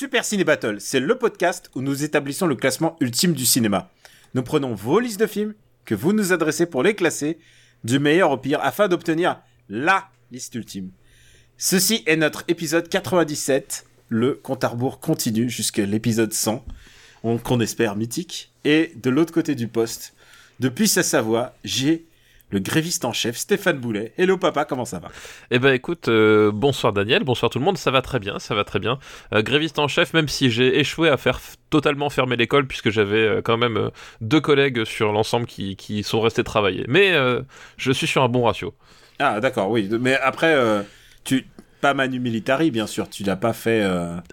Super Ciné Battle, c'est le podcast où nous établissons le classement ultime du cinéma. Nous prenons vos listes de films que vous nous adressez pour les classer du meilleur au pire afin d'obtenir LA liste ultime. Ceci est notre épisode 97. Le compte à continue jusqu'à l'épisode 100, on- qu'on espère mythique. Et de l'autre côté du poste, depuis sa Savoie, j'ai le gréviste en chef Stéphane Boulet. Hello papa, comment ça va? Eh ben écoute, euh, bonsoir Daniel, bonsoir tout le monde, ça va très bien, ça va très bien. Euh, gréviste en chef, même si j'ai échoué à faire totalement fermer l'école, puisque j'avais euh, quand même euh, deux collègues sur l'ensemble qui, qui sont restés travailler. Mais euh, je suis sur un bon ratio. Ah d'accord, oui. Mais après, euh, tu pas Manu Militari, bien sûr. Tu l'as pas fait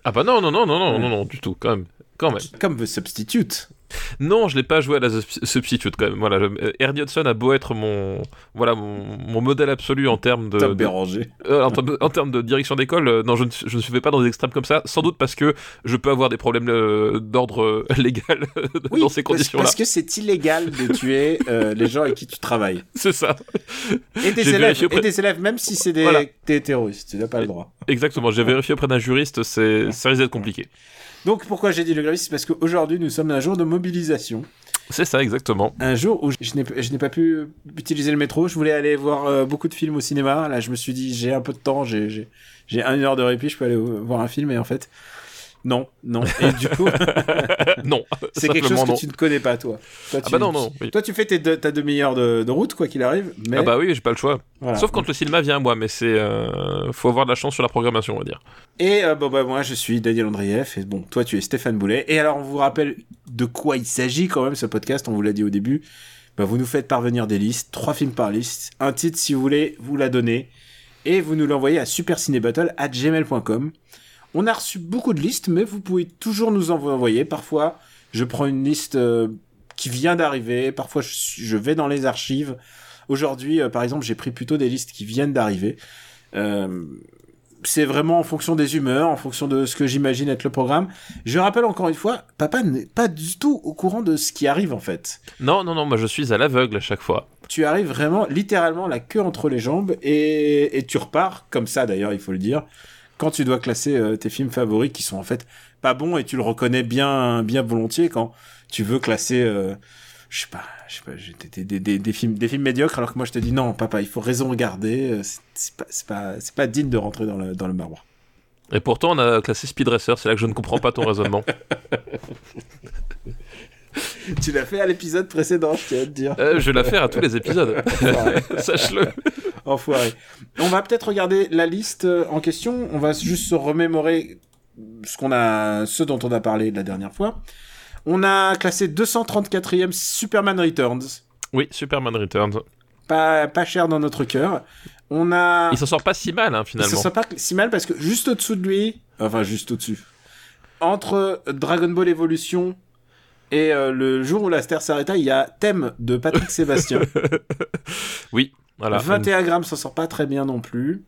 Ah bah non, non, non, non, non, non, non, du tout, quand même. Quand même. comme The Substitute. Non, je l'ai pas joué à la sub- substitute quand même. Voilà, je- euh, Ernie Hudson a beau être mon, voilà, mon, mon modèle absolu en termes de, de-. Euh, en, termes de, en termes de direction d'école, euh, non, je ne, je ne suis pas dans des extrêmes comme ça, sans doute parce que je peux avoir des problèmes euh, d'ordre légal Oui, dans ces conditions-là. Parce que c'est illégal de tuer euh, les gens avec qui tu travailles. C'est ça, Et des élèves, vérifié auprès- et des élèves, même si c'est des, Voilà. des terroristes, tu n'as pas le droit. exactement. J'ai vérifié auprès d'un juriste, c'est, ça risque d'être compliqué. Donc pourquoi j'ai dit le gréviste C'est parce qu'aujourd'hui nous sommes un jour de mobilisation. C'est ça, exactement. Un jour où je n'ai pas pu utiliser le métro. Je voulais aller voir euh, beaucoup de films au cinéma. Là je me suis dit j'ai un peu de temps, j'ai une heure de répit, je peux aller euh, voir un film. Et en fait non, non. Et du coup non, c'est quelque chose que non. tu ne connais pas toi. Toi, Ah tu, bah non, non, oui. Toi tu fais tes deux- ta demi-heure de, de route quoi qu'il arrive. Mais Ah bah oui, j'ai pas le choix. voilà. Sauf quand le cinéma vient moi, mais c'est, euh, faut avoir de la chance sur la programmation, on va dire. Et euh, bon bah moi je suis Daniel Andrieff et bon toi tu es Stéphane Boulet et alors on vous rappelle de quoi il s'agit quand même ce podcast on vous l'a dit au début bah, vous nous faites parvenir des listes trois films par liste un titre si vous voulez vous la donnez et vous nous l'envoyez à supercinébattle@gmail.com on a reçu beaucoup de listes mais vous pouvez toujours nous en envoyer parfois je prends une liste euh, qui vient d'arriver parfois je, vais dans les archives aujourd'hui euh, par exemple j'ai pris plutôt des listes qui viennent d'arriver euh, c'est vraiment en fonction des humeurs, en fonction de ce que j'imagine être le programme. Je rappelle encore une fois, papa n'est pas du tout au courant de ce qui arrive en fait. Non, non, non, moi je suis à l'aveugle à chaque fois. Tu arrives vraiment littéralement la queue entre les jambes et, et tu repars, comme ça d'ailleurs il faut le dire, quand tu dois classer euh, tes films favoris qui sont en fait pas bons et tu le reconnais bien, bien volontiers quand tu veux classer, euh, je sais pas, je sais pas, j'ai- des, des, des, des films, des films médiocres alors que moi je te dis non papa il faut raison garder, euh, c'est- pas, c'est pas, c'est pas digne de rentrer dans le, dans le marbre. Et pourtant, on a classé Speed Racer, c'est là que je ne comprends pas ton raisonnement. Tu l'as fait à l'épisode précédent, je tiens à te dire. Euh, je vais la faire à tous les épisodes. Sache-le. Enfoiré. On va peut-être regarder la liste euh, en question. On va juste se remémorer ce qu'on a, ce dont on a parlé la dernière fois. On a classé 234e Superman Returns. Oui, Superman Returns. Pas, pas cher dans notre cœur. On a, Il s'en sort pas si mal, hein, il finalement. se sent pas si mal parce que juste au-dessous de lui, enfin juste au-dessus, entre Dragon Ball Evolution et euh, le jour où la Terre s'arrêta, il y a Thème de Patrick Sébastien. Oui, voilà. 21 grammes s'en sort pas très bien non plus.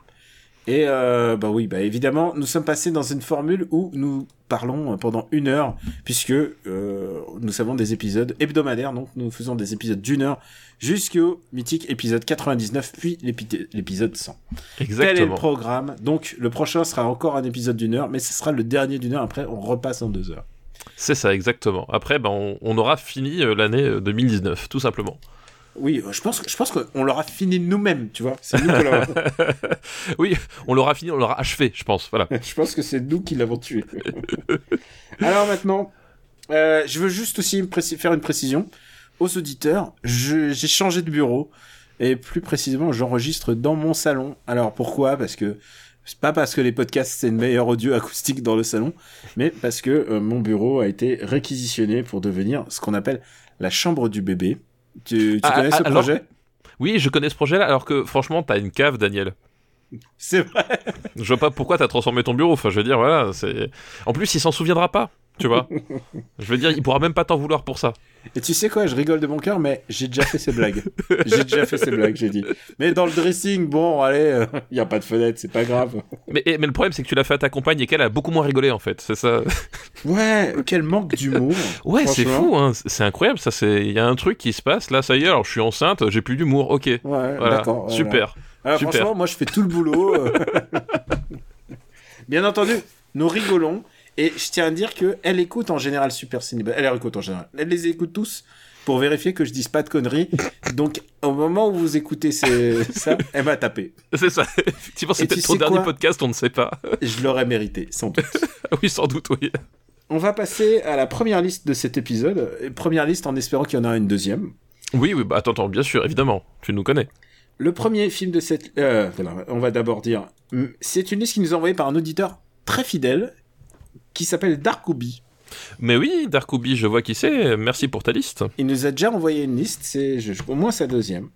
Et euh, bah oui, bah évidemment, nous sommes passés dans une formule où nous parlons pendant une heure, puisque euh, nous avons des épisodes hebdomadaires, donc nous faisons des épisodes d'une heure jusqu'au mythique épisode 99, puis l'épi- l'épisode 100. Tel est le Exactement. programme? Donc le prochain sera encore un épisode d'une heure, mais ce sera le dernier d'une heure. Après, on repasse en deux heures. C'est ça, exactement. Après, ben, on, on aura fini euh, l'année euh, 2019, tout simplement. Oui, euh, je pense, je pense qu'on l'aura fini nous-mêmes, tu vois. C'est nous qui oui, on l'aura fini, on l'aura achevé, je pense. Voilà. Je pense que c'est nous qui l'avons tué. Alors maintenant, euh, je veux juste aussi faire une précision aux auditeurs. J'ai changé de bureau et plus précisément, j'enregistre dans mon salon. Alors pourquoi? Parce que c'est pas parce que les podcasts c'est une meilleure audio acoustique dans le salon, mais parce que euh, mon bureau a été réquisitionné pour devenir ce qu'on appelle la chambre du bébé. Tu, tu Ah, connais ah, ce alors- projet? Oui, je connais ce projet-là, alors que franchement, t'as une cave, Daniel. C'est vrai. Je vois pas pourquoi t'as transformé ton bureau. Enfin, je veux dire, voilà. En plus, il s'en souviendra pas. Tu vois Je veux dire, il pourra même pas t'en vouloir pour ça. Et tu sais quoi, je rigole de mon cœur, mais j'ai déjà fait ces blagues. j'ai déjà fait ces blagues, j'ai dit. Mais dans le dressing, bon, allez, il y a pas de fenêtre, c'est pas grave. Mais, et- mais le problème, c'est que tu l'as fait à ta compagne et qu'elle a beaucoup moins rigolé, en fait. C'est ça. Ouais, quel manque d'humour. Ouais, c'est fou, hein. C'est incroyable, ça. C'est. Il y a un truc qui se passe. Là, ça y est. Alors, je suis enceinte. J'ai plus d'humour. Ok. Ouais, Voilà. d'accord. voilà. Super. Alors, Super. franchement, moi, je fais tout le boulot. euh. Bien entendu, nous rigolons. Et je tiens à dire que elle écoute en général Super Ciné. Elle les écoute en général. Elle les écoute tous pour vérifier que je dise pas de conneries. Donc, au moment où vous écoutez ces- ça, elle m'a tapé. C'est ça. Effectivement, c'est peut-être ton dernier podcast, on ne sait pas. Je l'aurais mérité, sans doute. Oui, sans doute, oui. On va passer à la première liste de cet épisode. Première liste en espérant qu'il y en a une deuxième. Oui, oui, bah attends, attends, bien sûr, évidemment. Tu nous connais. Le premier film de cette... euh, on va d'abord dire... C'est une liste qui nous est envoyée par un auditeur très fidèle qui s'appelle Darkoubi. Mais oui, Darkoubi, je vois qui c'est. Merci pour ta liste. Il nous a déjà envoyé une liste, c'est je- au moins sa deuxième.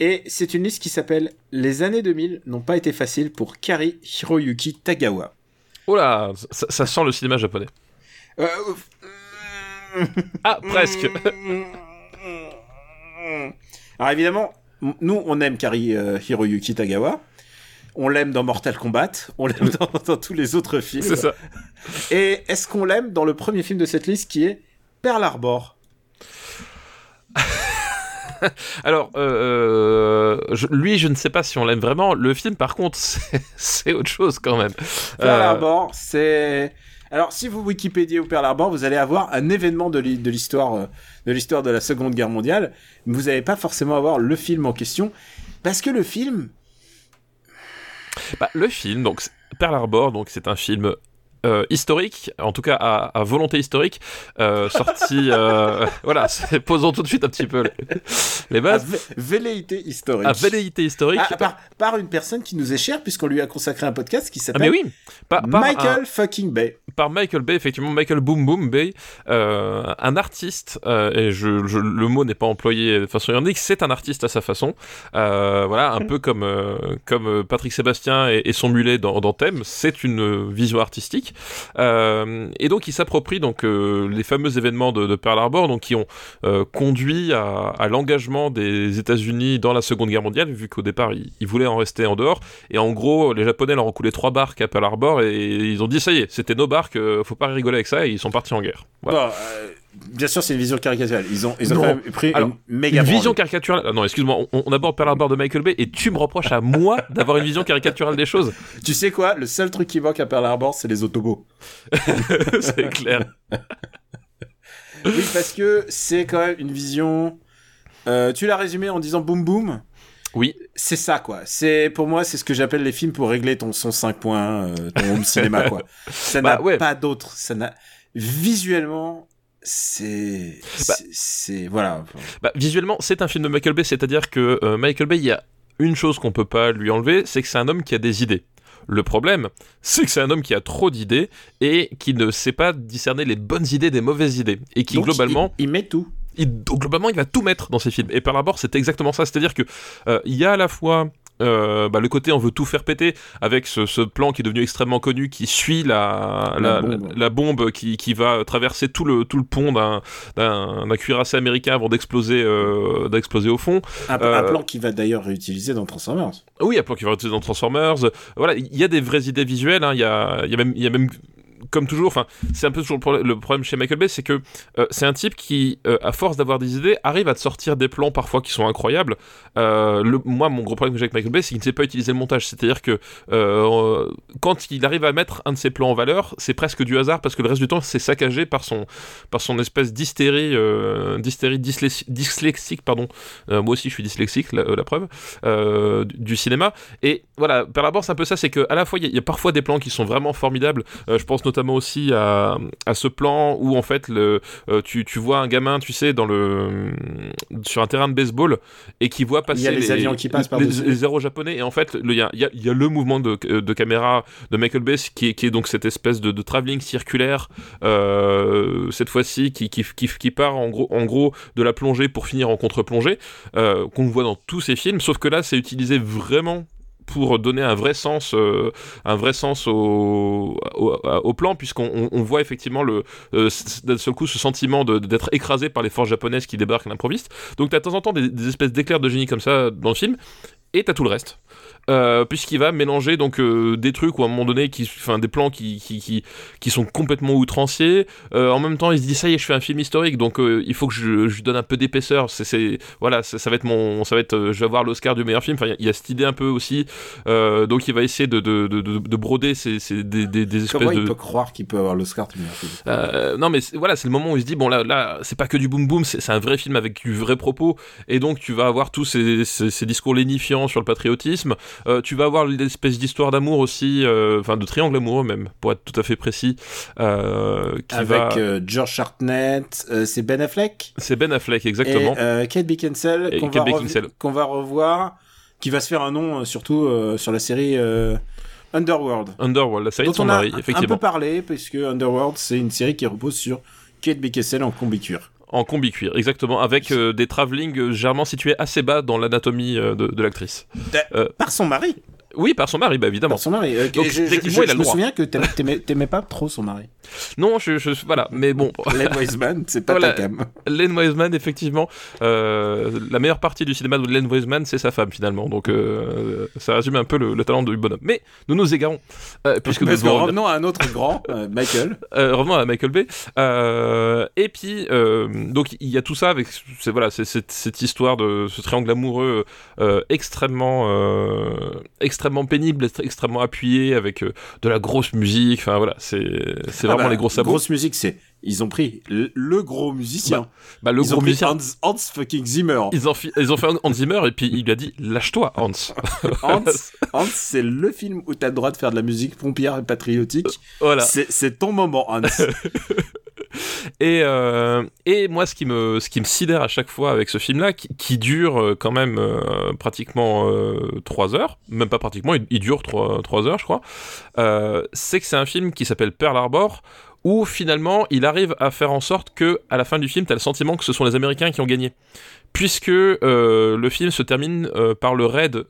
Et c'est une liste qui s'appelle Les années 2000 n'ont pas été faciles pour Kari Hiroyuki Tagawa. Oh là, ça, ça sent le cinéma japonais. Euh, Ah, presque. Alors évidemment, nous on aime Kari euh, Hiroyuki Tagawa. On l'aime dans Mortal Kombat, on l'aime dans, dans tous les autres films. c'est ça. Et est-ce qu'on l'aime dans le premier film de cette liste qui est Pearl Harbor? Alors, euh, je- lui, je ne sais pas si on l'aime vraiment. Le film, par contre, c'est autre chose quand même. Pearl Euh, Harbor, c'est. Alors, si vous Wikipédia ou Pearl Harbor, vous allez avoir un événement de l'hi- de l'histoire euh, de l'histoire de la Seconde Guerre mondiale, vous n'allez pas forcément avoir le film en question, parce que le film, bah, le film, donc Pearl Harbor, donc c'est un film euh, historique, en tout cas à, à volonté historique, euh, sorti. euh, voilà, posons tout de suite un petit peu les, bases. velléité historique, À velléité historique. Ah, par, par une personne qui nous est chère, puisqu'on lui a consacré un podcast qui Ah, s'appelle mais oui, par, par Michael un- fucking Bay. par Michael Bay, effectivement, Michael Boom Boom Bay, un artiste, et je, je- le mot n'est pas employé de façon ironique, c'est un artiste à sa façon, voilà, un peu comme, comme Patrick Sébastien et, et son mulet dans, dans Thème, c'est une vision artistique, et donc il s'approprie donc euh, les fameux événements de, Pearl Harbor, donc qui ont euh, conduit à, l'engagement des États-Unis dans la Seconde Guerre mondiale, vu qu'au départ ils, voulaient en rester en dehors, et en gros les Japonais leur ont coulé trois barques à Pearl Harbor, et ils ont dit ça y est, c'était nos barques, euh, faut pas rigoler avec ça, et ils sont partis en guerre. Euh, bien sûr, c'est une vision caricaturale. Ils ont, ils ont Non. pris Alors, une méga Une vision caricaturale. ah non, excuse-moi, on, on aborde Pearl Harbor de Michael Bay et tu me reproches à moi d'avoir une vision caricaturale des choses. Tu sais quoi Le seul truc qui manque à Pearl Harbor, c'est les autobots. c'est clair. Oui, parce que c'est quand même une vision. euh, tu l'as résumé en disant boum boum? Oui. C'est ça, quoi. C'est pour moi, c'est ce que j'appelle les films pour régler ton son 5 points, euh, ton home cinéma, quoi. Ça Bah, n'a ouais. pas d'autre. Ça n'a visuellement, c'est, Bah. c'est- c'est voilà. Bah, visuellement, c'est un film de Michael Bay, c'est-à-dire que euh, Michael Bay, il y a une chose qu'on peut pas lui enlever, c'est que c'est un homme qui a des idées. Le problème, c'est que c'est un homme qui a trop d'idées et qui ne sait pas discerner les bonnes idées des mauvaises idées. Et qui, Donc, globalement, il, il met tout. il, globalement, il va tout mettre dans ses films. Et Pearl Harbor, c'est exactement ça. C'est-à-dire que euh, il y a à la fois euh, bah, le côté on veut tout faire péter avec ce, ce plan qui est devenu extrêmement connu qui suit la, La la, bombe. la- la bombe qui, qui va traverser tout le, tout le pont d'un, cuirassé américain avant d'exploser, euh, d'exploser au fond. Un, un Euh, plan qui va d'ailleurs réutiliser dans Transformers. Oui, un plan qui va être dans Transformers. Voilà, il y a des vraies idées visuelles. hein. Il y, a, y a même, il y a même comme toujours, enfin, c'est un peu toujours le problème, chez Michael Bay, c'est que euh, c'est un type qui, euh, à force d'avoir des idées, arrive à te sortir des plans parfois qui sont incroyables. Euh, le, moi, mon gros problème que j'ai avec Michael Bay, c'est qu'il ne sait pas utiliser le montage. C'est-à-dire que euh, quand il arrive à mettre un de ses plans en valeur, c'est presque du hasard parce que le reste du temps, c'est saccagé par son, par son espèce d'hystérie, euh, d'hystérie dyslexi- dyslexique, pardon. Euh, moi aussi, je suis dyslexique, la, la preuve, du, du cinéma. Et voilà, Pearl Harbor, c'est un peu ça, c'est que à la fois, il y, y a parfois des plans qui sont vraiment formidables. Je pense notamment aussi à, à ce plan où en fait, le, euh, tu, tu vois un gamin, tu sais, dans le, sur un terrain de baseball et qui voit passer a les avions qui passent les, par-dessus. les héros japonais. Et en fait, il y a, y a- y a le mouvement de, de caméra de Michael Bay qui est, qui est donc cette espèce de, de travelling circulaire, euh, cette fois-ci, qui, qui, qui, qui part en gros, en gros de la plongée pour finir en contre-plongée, euh, qu'on voit dans tous ces films, sauf que là, c'est utilisé vraiment pour donner un vrai sens, euh, au, plan, puisqu'on on, on voit effectivement euh, seul coup ce sentiment d'être écrasé par les forces japonaises qui débarquent à l'improviste. Donc t'as de temps en temps des, des espèces d'éclairs de génie comme ça dans le film, et t'as tout le reste. Euh, puisqu'il va mélanger donc euh, des trucs ou à un moment donné qui enfin des plans qui, qui, qui, qui sont complètement outranciers. Euh, en même temps il se dit ça y est je fais un film historique donc il faut que je, je donne un peu d'épaisseur. C'est voilà ça, ça va être mon ça va être je vais avoir l'Oscar du meilleur film. Enfin il y a- il y, a cette idée un peu aussi. Donc il va essayer de, de, de, de, de broder ces, ces, des, des, des espèces Comment de il peut croire qu'il peut avoir l'Oscar du meilleur film? Non mais voilà c'est le moment où il se dit bon là là c'est pas que du boom boom c'est c'est un vrai film avec du vrai propos. Et donc tu vas avoir tous ces, ces, ces discours lénifiants sur le patriotisme Euh, tu vas avoir l'espèce d'histoire d'amour aussi euh, enfin de triangle amoureux même pour être tout à fait précis euh, qui Avec va George Hartnett, c'est Ben Affleck? C'est Ben Affleck exactement et Kate Beckinsale qu'on va, rev- revoir, qui va se faire un nom surtout sur la série Underworld. Underworld la série de dont son on a mari un effectivement peu parlé, puisque Underworld, c'est une série qui repose sur Kate Beckinsale en combi-cuir. En combi cuir exactement avec euh, des travelling euh, généralement situés assez bas dans l'anatomie euh, de, de l'actrice Euh, Par son mari? Oui par son mari bah évidemment Par son mari. Euh, Donc, je, je- techniquement, je- il a je le me souviens que t'aimais- pas trop son mari. non je, je voilà mais bon Len Wiseman, c'est pas Voilà. ta cam. Len Wiseman, effectivement, euh, la meilleure partie du cinéma de Len Wiseman, c'est sa femme finalement. Donc euh, ça résume un peu le, le talent du bonhomme. Mais nous nous égarons, puisque nous devons revenons à un autre grand, Michael. revenons à Michael Bay. Et puis donc il y a tout ça avec c'est voilà c'est cette, cette histoire de ce triangle amoureux extrêmement euh, extrêmement pénible, extrêmement appuyé avec euh, de la grosse musique. Enfin voilà c'est c'est Ah vraiment bah, les gros sabots. Grosse musique, c'est. Ils ont pris le, le gros musicien. Bah, le ils gros ont musicien. Hans, Hans fucking Zimmer. Ils ont, ils ont fait Hans Zimmer et puis il lui a dit lâche-toi Hans. Hans, Hans c'est le film où t'as le droit de faire de la musique pompière et patriotique. voilà. C'est c'est ton moment, Hans. Et, euh, et moi, ce qui, me, sidère à chaque fois avec ce film-là, qui, dure euh, quand même euh, pratiquement 3 heures, même pas pratiquement, il, dure 3, heures, je crois, c'est que c'est un film qui s'appelle Pearl Harbor, où finalement, il arrive à faire en sorte que, à la fin du film, t'as le sentiment que ce sont les Américains qui ont gagné. Puisque le film se termine par le raid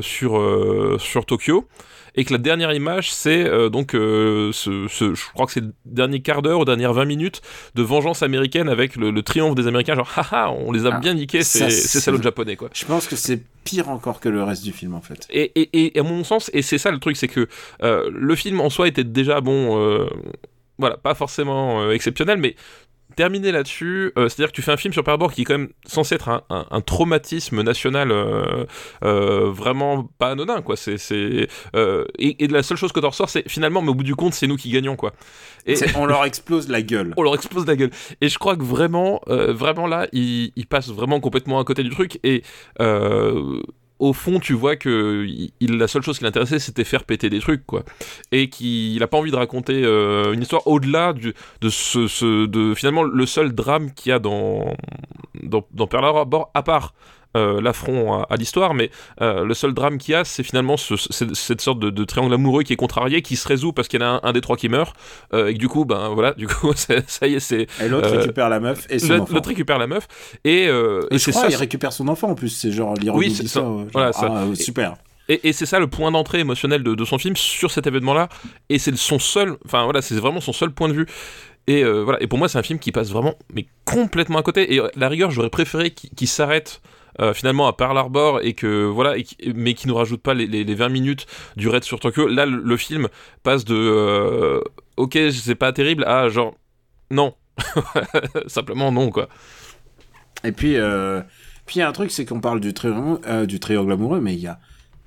sur Tokyo, et que la dernière image, c'est euh, donc, euh, ce, ce- je crois que c'est le dernier quart d'heure ou dernières 20 minutes de vengeance américaine avec le, le triomphe des Américains, genre haha, on les a Ah, bien niqués, c'est salauds japonais quoi. Je pense que c'est pire encore que le reste du film, en fait. Et, et, et à mon sens, et c'est ça le truc, c'est que euh, le film en soi était déjà bon, voilà, pas forcément euh, exceptionnel, mais terminé là-dessus, euh, c'est-à-dire que tu fais un film sur Pearl Harbor qui est quand même censé être un, un- un traumatisme national euh, euh, vraiment pas anodin, quoi. C'est, et, et la seule chose que t'en ressors, c'est finalement, mais au bout du compte, c'est nous qui gagnons, quoi. Et, On leur explose la gueule. on leur explose la gueule. Et je crois que vraiment, vraiment là, il, il passe vraiment complètement à côté du truc. Et au fond, tu vois que la seule chose qui l'intéressait, c'était faire péter des trucs, quoi. Et qu'il a pas envie de raconter euh, une histoire au-delà de ce, ce- de finalement le seul drame qu'il y a dans dans, dans à part l'affront à, à l'histoire, mais euh, le seul drame qu'il y a, c'est finalement ce- ce- cette sorte de, de triangle amoureux qui est contrarié, qui se résout parce qu'il y en a un, un des trois qui meurt, euh, et que du coup, ben voilà, du coup, ça y est, c'est Et l'autre Euh, récupère la meuf et son l'autre récupère la meuf, et, euh, c'est ça, il récupère son enfant en plus, c'est genre l'ironie Oui, ça. genre, Voilà, ça. ah, euh, super. et, et c'est ça le point d'entrée émotionnel de, de son film sur cet événement-là, et c'est son seul, enfin voilà, c'est vraiment son seul point de vue. Et euh, voilà, et pour moi, c'est un film qui passe vraiment, mais complètement à côté. Et euh, la rigueur, j'aurais préféré qu'il qu'il s'arrête. Euh, finalement à Pearl Harbor et que voilà et qui- mais qui nous rajoute pas les, les, les 20 minutes du raid sur Tokyo là le, le film passe de euh, ok c'est pas terrible à genre non simplement non quoi Et puis, euh, puis il y a un truc, c'est qu'on parle du, triangle- euh, du triangle amoureux, mais il y a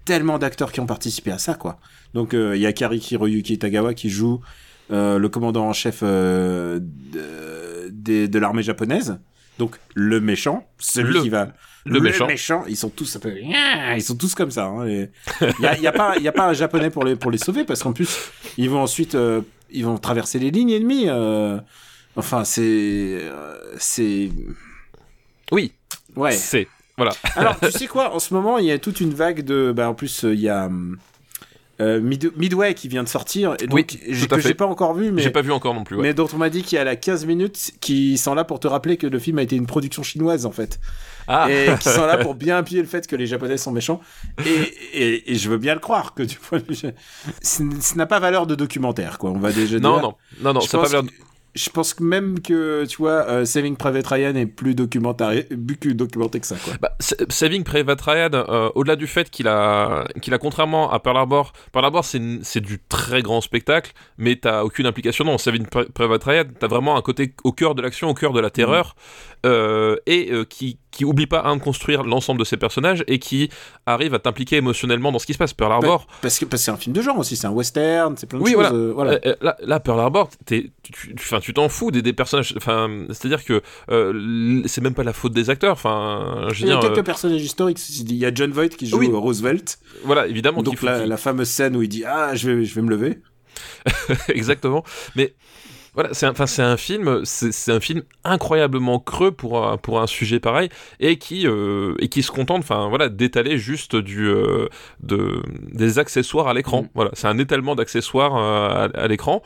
tellement d'acteurs qui ont participé à ça, quoi. Donc, euh, il y a Kariki Hiroyuki Tagawa qui joue euh, le commandant en chef euh, de, de l'armée japonaise. Donc, le méchant, celui Le- qui va... le méchant. ils sont tous un peu... Ils sont tous comme ça. hein, Il y a, y a pas, il y a pas un japonais pour les, pour les sauver, parce qu'en plus, ils vont ensuite... euh, ils vont traverser les lignes ennemies. euh, Enfin, c'est... euh, c'est... oui Ouais. c'est voilà Alors, tu sais quoi En ce moment, il y a toute une vague de. Bah, en plus, il y a. euh, Mid- Midway qui vient de sortir, et donc, Oui, que j'ai pas encore vu, mais J'ai pas vu encore non plus. ouais. mais dont on m'a dit qu'il y a la 15 minutes qui sont là pour te rappeler que le film a été une production chinoise en fait. Ah, Et qui sont là pour bien appuyer le fait que les Japonais sont méchants. Et, et, et je veux bien le croire que du point de vue. Ce n'a pas valeur de documentaire, quoi. On va déjà non, dire. non, non, non, Je ça a pense pas l'air. que- Je pense que même que, tu vois, euh, Saving Private Ryan est plus documentaré, plus documenté que ça, quoi. Bah, Saving Private Ryan, euh, au-delà du fait qu'il a, qu'il a contrairement à Pearl Harbor, Pearl Harbor c'est, c'est du très grand spectacle, mais t'as aucune implication. Non, Saving Pri- Private Ryan, t'as vraiment un côté au cœur de l'action, au cœur de la terreur, euh, et euh, qui, qui oublie pas un de construire l'ensemble de ses personnages et qui arrive à t'impliquer émotionnellement dans ce qui se passe. Pearl Harbor, Parce que parce que c'est un film de genre aussi, c'est un western, c'est plein de Oui, choses. voilà. euh, voilà. Là, là, Pearl Harbor, t'es- tu, tu, enfin, tu t'en fous des, des personnages. C'est-à-dire que c'est même pas la faute des acteurs. Enfin, je Il y a dire, quelques personnages historiques. Il y a John Voight qui joue Oui. Roosevelt. voilà, évidemment. Donc la, la fameuse scène où il dit ah je vais je vais me lever. Exactement. Mais voilà, c'est un, enfin, c'est un film, c'est un film incroyablement creux pour un, pour un sujet pareil et qui euh, et qui se contente, enfin voilà, d'étaler juste du euh, de des accessoires à l'écran. Mm. Voilà, c'est un étalement d'accessoires euh, à, à l'écran.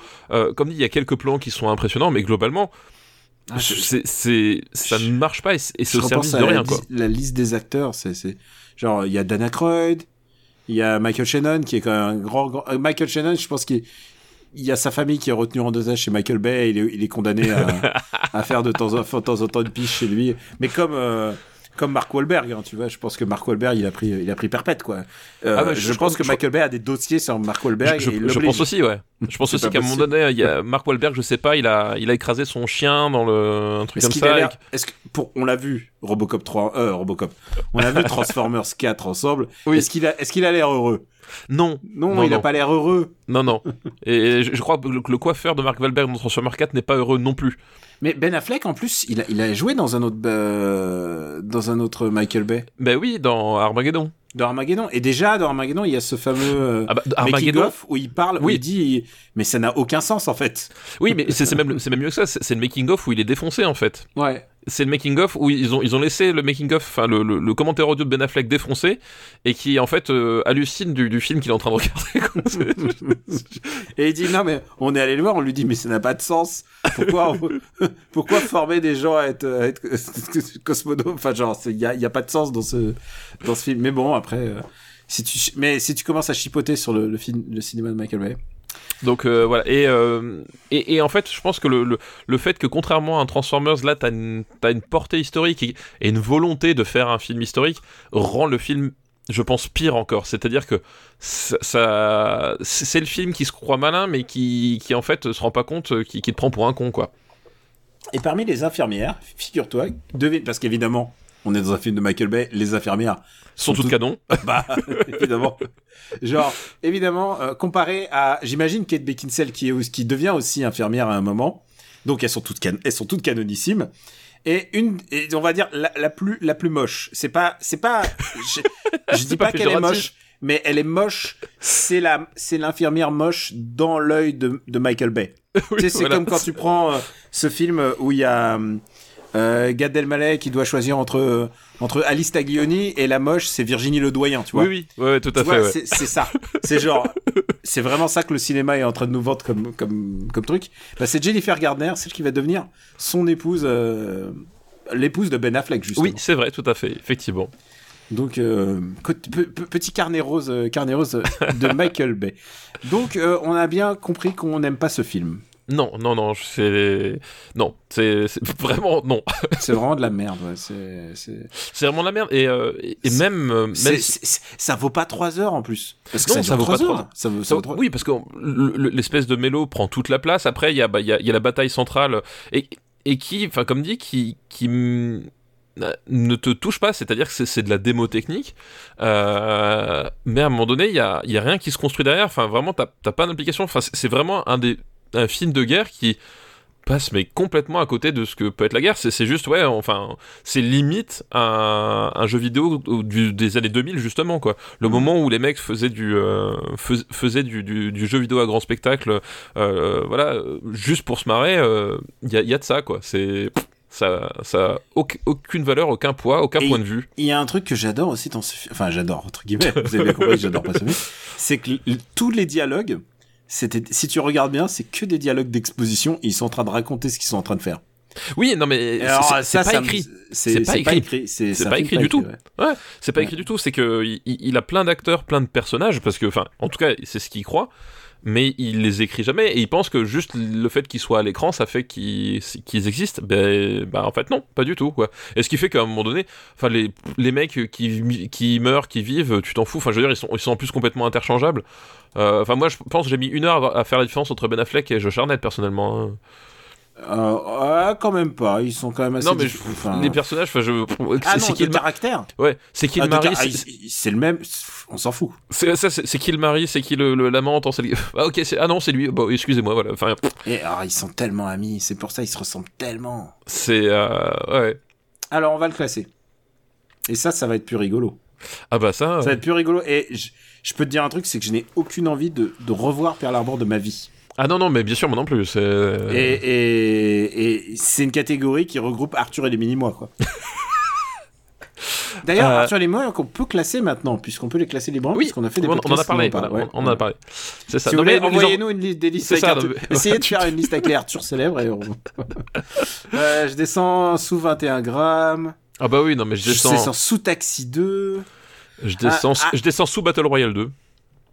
Comme dit, il y a quelques plans qui sont impressionnants, mais globalement. Ah, c'est, ça ne marche pas et c'est, au service de la, rien lis- quoi. la liste des acteurs, c'est c'est genre il y a Dana Croyd, il y a Michael Shannon qui est quand même un grand, grand- Michael Shannon, je pense qu'il il y a sa famille qui est retenue en dosage chez Michael Bay, il est, il est condamné à, à faire de temps, en, de temps en temps une piche chez lui, mais comme euh, comme Mark Wahlberg, hein, tu vois, je pense que Mark Wahlberg il a pris il a pris perpète quoi. Euh, Ah bah, je, je- je pense que je- Michael Bay a des dossiers sur Mark Wahlberg Je, et il pense aussi, ouais. Je pense aussi qu'à un moment donné, il y a Mark Wahlberg, je sais pas, il a, il a écrasé son chien dans le un truc comme ça. et Est-ce que pour on l'a vu Robocop 3 euh Robocop. On a vu Transformers 4 ensemble. Oui. Est-ce qu'il a est-ce qu'il a l'air heureux? Non, Non, Non, il a non. pas l'air heureux. non, non. Et je, je crois que le, coiffeur de Mark Wahlberg dans Transformers 4 n'est pas heureux non plus. Mais Ben Affleck en plus, il a il a joué dans un autre euh, dans un autre Michael Bay Ben oui, dans Armageddon. dans Armageddon et déjà dans Armageddon, il y a ce fameux euh, Ah bah, making Armageddon. of où il parle où Oui. il dit mais ça n'a aucun sens en fait. Oui, mais c'est même, même mieux que ça. C'est c'est le making of où il est défoncé en fait. Ouais. C'est le making of où ils ont, ils ont laissé le making of, enfin le, le, le commentaire audio de Ben Affleck défoncé et qui en fait euh, hallucine du, du film qu'il est en train de regarder. Et il dit non mais on est allé le voir, on lui dit mais ça n'a pas de sens. Pourquoi on- pourquoi former des gens à être, à être cosmonautes Enfin genre il y a, y a pas de sens dans ce dans ce film. Mais bon après euh, si tu mais si tu commences à chipoter sur le, le film le cinéma de Michael Bay. Donc euh, voilà, et, euh, et, et en fait, je pense que le, le, le fait que contrairement à un Transformers, là, t'as une, t'as une portée historique et, une volonté de faire un film historique, rend le film, je pense, pire encore. C'est-à-dire que ça, c'est le film qui se croit malin, mais qui, qui en fait se rend pas compte, qui, qui te prend pour un con, quoi. Et parmi les infirmières, figure-toi, parce qu'évidemment on est dans un film de Michael Bay, les infirmières Sont toutes toutes- canon. bah évidemment. Genre évidemment euh, comparé à j'imagine Kate Beckinsale qui est qui devient aussi infirmière à un moment. Donc elles sont toutes can- elles sont toutes canonissimes. Et une et on va dire la, la plus la plus moche. C'est pas c'est pas je, je dis pas pas, qu'elle est moche mais elle est moche. C'est la c'est l'infirmière moche dans l'œil de, de Michael Bay. Oui, c'est voilà. comme quand tu prends euh, ce film où il y a euh, Gad Elmaleh qui doit choisir entre euh, entre Alice Taglioni et la moche, c'est Virginie Ledoyen, tu vois. Oui, oui, ouais, tout à Tu fait. ouais. c'est ça. C'est genre, c'est vraiment ça que le cinéma est en train de nous vendre comme comme comme truc. Bah, c'est Jennifer Gardner, celle qui va devenir son épouse, euh, l'épouse de Ben Affleck justement. Oui, c'est vrai, tout à fait, effectivement. Donc euh, petit carnet rose, carnet rose de Michael Bay. Donc euh, on a bien compris qu'on n'aime pas ce film. Non, non, non, c'est. Non, c'est vraiment non. C'est vraiment de la merde. ouais. C'est vraiment de la merde. Et, euh, et et même. euh, même c'est- ça vaut pas 3 heures en plus. Parce que Non, ça, vaut pas trois trois heures. Ça vaut, ça vaut oui, parce que le- le- l'espèce de mélo prend toute la place. Après, il y a, bah, il y, a, il y a la bataille centrale et, et qui, enfin, comme dit, qui, qui mm, ne te touche pas. C'est-à-dire que c'est- de la démo technique. Euh, mais à un moment donné, il y a, y a rien qui se construit derrière. Enfin, vraiment, t'as pas d'implication. Enfin, c'est vraiment un des un film de guerre qui passe mais complètement à côté de ce que peut être la guerre. C'est juste, ouais, enfin, c'est limite un, un jeu vidéo du- des années 2000, justement, quoi. Le moment où les mecs faisaient du, euh, fais- faisaient du, du- du jeu vidéo à grand spectacle, euh, voilà, euh, juste pour se marrer, il y, a, y a de ça, quoi. C'est. Ça, ça a aucune valeur, aucun poids, aucun Et- point de vue. Il y a un truc que j'adore aussi dans ce film, enfin j'adore entre guillemets, vous avez compris j'adore pas ce film, c'est que tous les dialogues, c'était, si tu regardes bien, c'est que des dialogues d'exposition, ils sont en train de raconter ce qu'ils sont en train de faire. Oui, non, mais c'est- pas écrit. C'est pas écrit. C'est pas écrit du tout. ouais. C'est pas écrit du tout. C'est que il, il- il a plein d'acteurs, plein de personnages, parce que, enfin, en tout cas, c'est ce qu'il croit. Mais il les écrit jamais et il pense que juste le fait qu'ils soient à l'écran, ça fait qu'ils existent. Ben, bah en fait non, pas du tout quoi. Et ce qui fait qu'à un moment donné, enfin les, les mecs qui, qui meurent, qui vivent, tu t'en fous. Enfin je veux dire, ils sont, ils sont en plus complètement interchangeables. Euh, Enfin moi je pense j'ai mis une heure à faire la différence entre Ben Affleck et Josh Hartnett personnellement. hein. Ouais, quand même pas, ils sont quand même assez Non mais je- enfin- les personnages, enfin je, Ah c'est qui le caractère ouais, c'est qui Ah, le mari, ah, c'est- le même, on s'en fout. C'est ça, c'est c'est qui le mari, c'est qui le le- l'amant, lui. Ah ok, ah non, c'est lui. Bon, excusez-moi, voilà. Enfin, Et alors, ils sont tellement amis, c'est pour ça ils se ressemblent tellement. c'est euh, ouais. Alors, on va le classer. Et ça, ça va être plus rigolo. Ah bah ça. Ça va être plus rigolo. Et je, je peux te dire un truc, c'est que je n'ai aucune envie de, de revoir Pearl Harbor de ma vie. Ah non non, mais bien sûr, moi non plus. Et, et, et c'est une catégorie qui regroupe Arthur et les mini-mois, quoi. D'ailleurs, Euh, Arthur et les mini-mois qu'on peut classer maintenant, puisqu'on peut les classer librement, Oui, puisqu'on a fait des on, on en a parlé. on ouais. en a parlé. C'est ça. Si envoyez-nous une liste des listes avec ça, Arthur. non, mais- Essayez de faire une liste avec les Arthur célèbres et on... Euh, je descends sous 21 grammes. Ah bah oui, non mais je Je descends. descends sous Taxi 2. Je descends. Ah, ah. Je descends sous Battle Royale 2.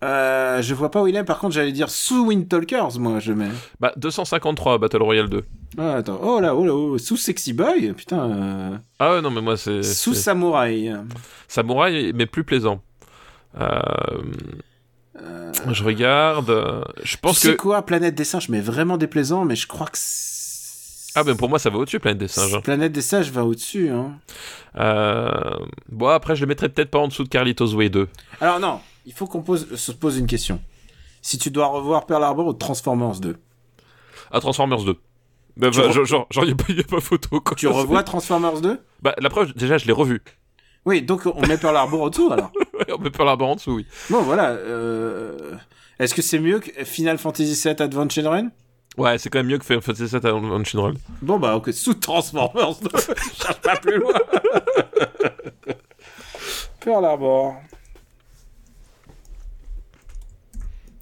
Euh, je vois pas où il est. Par contre, j'allais dire sous Windtalkers, moi, je mets. Bah 253 Battle Royale 2. Ah, attends. Oh là, oh là, oh. Sous Sexy Boy. Putain. euh, Ah non mais moi c'est. Sous Samouraï. Samouraï mais plus plaisant. Euh, Je regarde. Je pense tu sais que. quoi, Planète des Singes, mais vraiment déplaisant, mais je crois que. Ah ben pour moi ça va au-dessus Planète des singes. Planète des Singes va au-dessus, hein. Euh... Bon après je le mettrais peut-être pas en dessous de Carlitos Way 2. Alors, non. Il faut qu'on pose, se pose une question. Si tu dois revoir Pearl Harbor ou Transformers 2. Ah Transformers 2. Bah, bah, re- genre, genre, genre, y a pas, y a pas photo quoi. Tu revois Transformers 2 Bah la preuve déjà je l'ai revu. Oui, donc on met Pearl Harbor au-dessous, alors. Ouais, on peut pas l'arbre en dessous oui. Bon, voilà. euh, Est-ce que c'est mieux que Final Fantasy VII Advent Children? Ouais c'est quand même mieux que Final Fantasy 7 en Roll. Bon, bah, ok, sous Transformers 2. Je cherche pas plus loin. Pearl Harbor.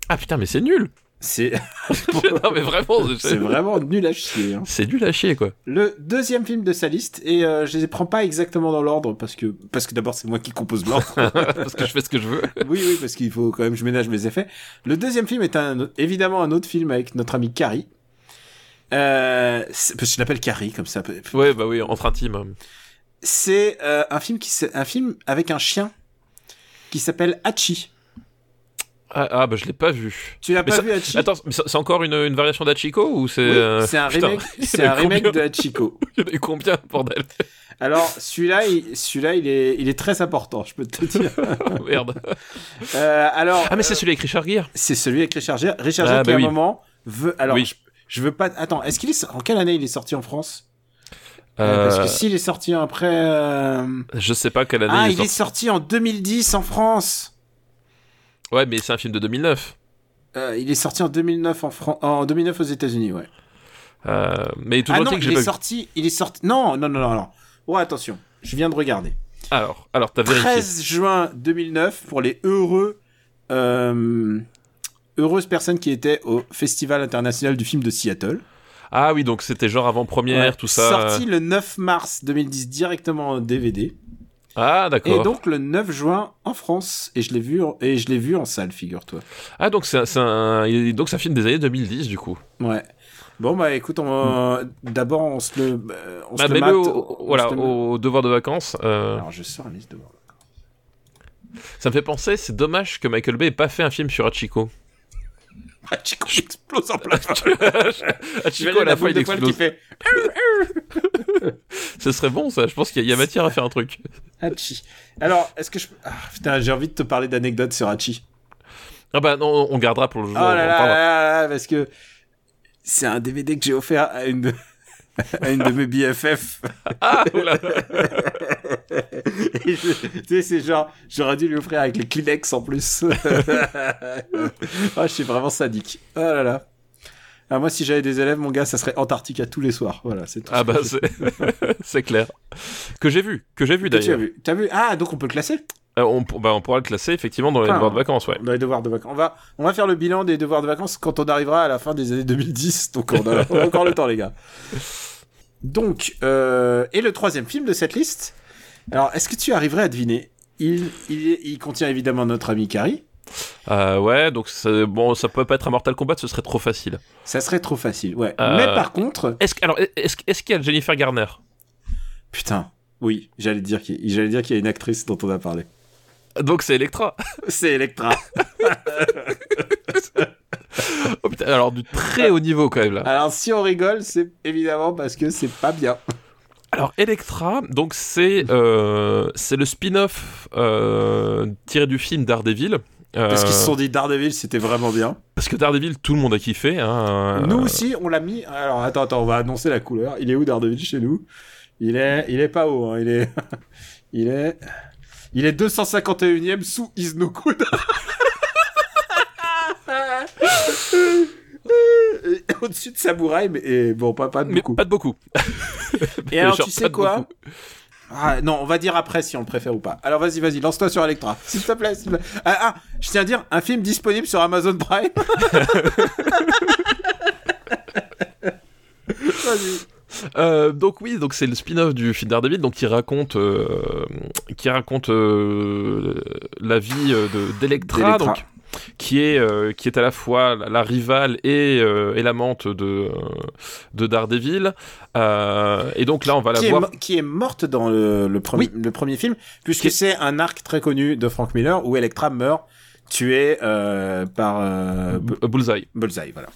Ah putain mais c'est nul. C'est non mais vraiment c'est vraiment nul à chier. hein. C'est nul à chier quoi. Le deuxième film de sa liste, et euh, je les prends pas exactement dans l'ordre, parce que, parce que d'abord c'est moi qui compose l'ordre. Parce que je fais ce que je veux. oui, oui, parce qu'il faut quand même que je ménage mes effets. Le deuxième film est un, évidemment un autre film avec notre ami Carrie. Euh, c'est- parce que je l'appelle Carrie, comme ça. Ouais bah oui entre intimes. C'est euh, un film qui, un film avec un chien qui s'appelle Hachi. Ah, ah, bah je l'ai pas vu. Tu l'as pas ça- vu Hachi Attends, c'est encore une, une variation d'Achiko ou c'est. Oui, euh, c'est un remake, il c'est un remake de Hachiko. Il y en a eu combien, bordel? Alors celui-là, il, celui-là, il est, il est très important, je peux te dire. Merde. Euh, alors, Ah, mais c'est euh, celui avec Richard Gere c'est celui avec Richard Gere. Richard Ah, Gere qui bah à oui. un moment veut. Alors, Oui. je, je veux pas. Attends, est-ce qu'il est en quelle année il est sorti en France? Euh, Parce que s'il est sorti après. Je sais pas quelle année Ah, il il est est sorti. sorti en 2010 en France. Ouais, mais c'est un film de 2009. Euh, il est sorti en 2009 en, Fran- en 2009 aux États-Unis, ouais. Euh, mais toujours ah non, que il est pas sorti. Il est sorti. Non, non, non, non, non. Oh, attention. Je viens de regarder. Alors, alors t'as vérifié. 13 juin 2009 pour les heureux euh, heureuses personnes qui étaient au Festival international du film de Seattle. Ah oui, donc c'était genre avant-première, Ouais. tout ça. Sorti le 9 mars 2010 directement en DVD Ah, et d'accord. donc le 9 juin en France et je l'ai vu en- et je l'ai vu en salle, figure-toi. Ah, donc c'est un, donc un film des années 2010, du coup. Ouais. Bon bah écoute, on d'abord on se le euh, on Bah, se le mate, au, on voilà, se le- au devoir de vacances. euh, Alors je sors la liste de Ça me fait penser, c'est dommage que Michael Bay ait pas fait un film sur Hachiko. Ah, Chico explose en plein. Hachiko, à la fin, il qui explose. fait Ce serait bon, ça. Je pense qu'il y, a- il y a matière à faire un truc. Hachi. Alors, est-ce que je. Ah, putain, j'ai envie de te parler d'anecdotes sur Hachi. Ah bah non, on gardera pour le Oh jour. là on là, parlera. là là, parce que c'est un DVD que j'ai offert à une de, à une de mes BFF. Ah, oula. Tu sais, c'est genre, j'aurais dû lui offrir avec les Kleenex en plus. oh, je suis vraiment sadique. Oh là là. Ah, moi, si j'avais des élèves, mon gars, ça serait Antarctica tous les soirs. Voilà, c'est tout. Ah ce bah c'est c'est clair. Que j'ai vu, que j'ai vu Que tu as d'ailleurs. vu. T'as vu? Ah, donc on peut le classer? Euh, on, bah, on pourra le classer effectivement dans les Ah. devoirs de vacances, ouais. dans les devoirs de vacances. On va, on va faire le bilan des devoirs de vacances quand on arrivera à la fin des années 2010. Donc on a, on a encore le temps, les gars. Donc, euh, et le troisième film de cette liste? Alors, est-ce que tu arriverais à deviner il, il, est- il contient évidemment notre ami Carrie. Euh, ouais, donc c'est- bon, ça peut pas être un Mortal Kombat, ce serait trop facile. Ça serait trop facile, ouais. Euh. Mais par contre, Est-ce alors est-ce qu'il y a Jennifer Garner? Putain, oui, j'allais dire qu'il, j'allais dire qu'il y a une actrice dont on a parlé. Donc c'est Electra. C'est Electra. Oh, putain, alors du très haut niveau quand même là. Alors, si on rigole, c'est évidemment parce que c'est pas bien. Alors Electra, donc c'est euh, c'est le spin-off euh, tiré du film Daredevil. Euh, Parce qu'ils se sont dit Daredevil, c'était vraiment bien. parce que Daredevil, tout le monde a kiffé. Hein, Nous euh, aussi, on l'a mis. Alors attends, attends, on va annoncer la couleur. Il est où Daredevil chez nous? Il est, il est pas haut. Hein. Il est, il est, il est 251e sous Is No Good. Au-dessus de Samouraï, mais et bon, pas, pas de mais beaucoup. pas de beaucoup. Et alors, Genre tu sais quoi ah, Non, on va dire après si on le préfère ou pas. Alors vas-y, vas-y, lance-toi sur Electra, s'il te plaît. s'il te plaît. Ah, ah, je tiens à dire, un film disponible sur Amazon Prime. vas-y. Euh, donc oui, donc c'est le spin-off du film Daredevil, donc qui raconte, euh, qui raconte euh, la vie euh, de d'Electra, D'Electra. donc qui est euh, qui est à la fois la, la rivale et, euh, et l'amante de euh, de Daredevil. Euh, et donc là, on va la qui, voir. qui est morte dans le, le, premier- le premier film, puisque est- c'est un arc très connu de Frank Miller où Electra meurt tuée par Bu- Bullseye, Bullseye, voilà.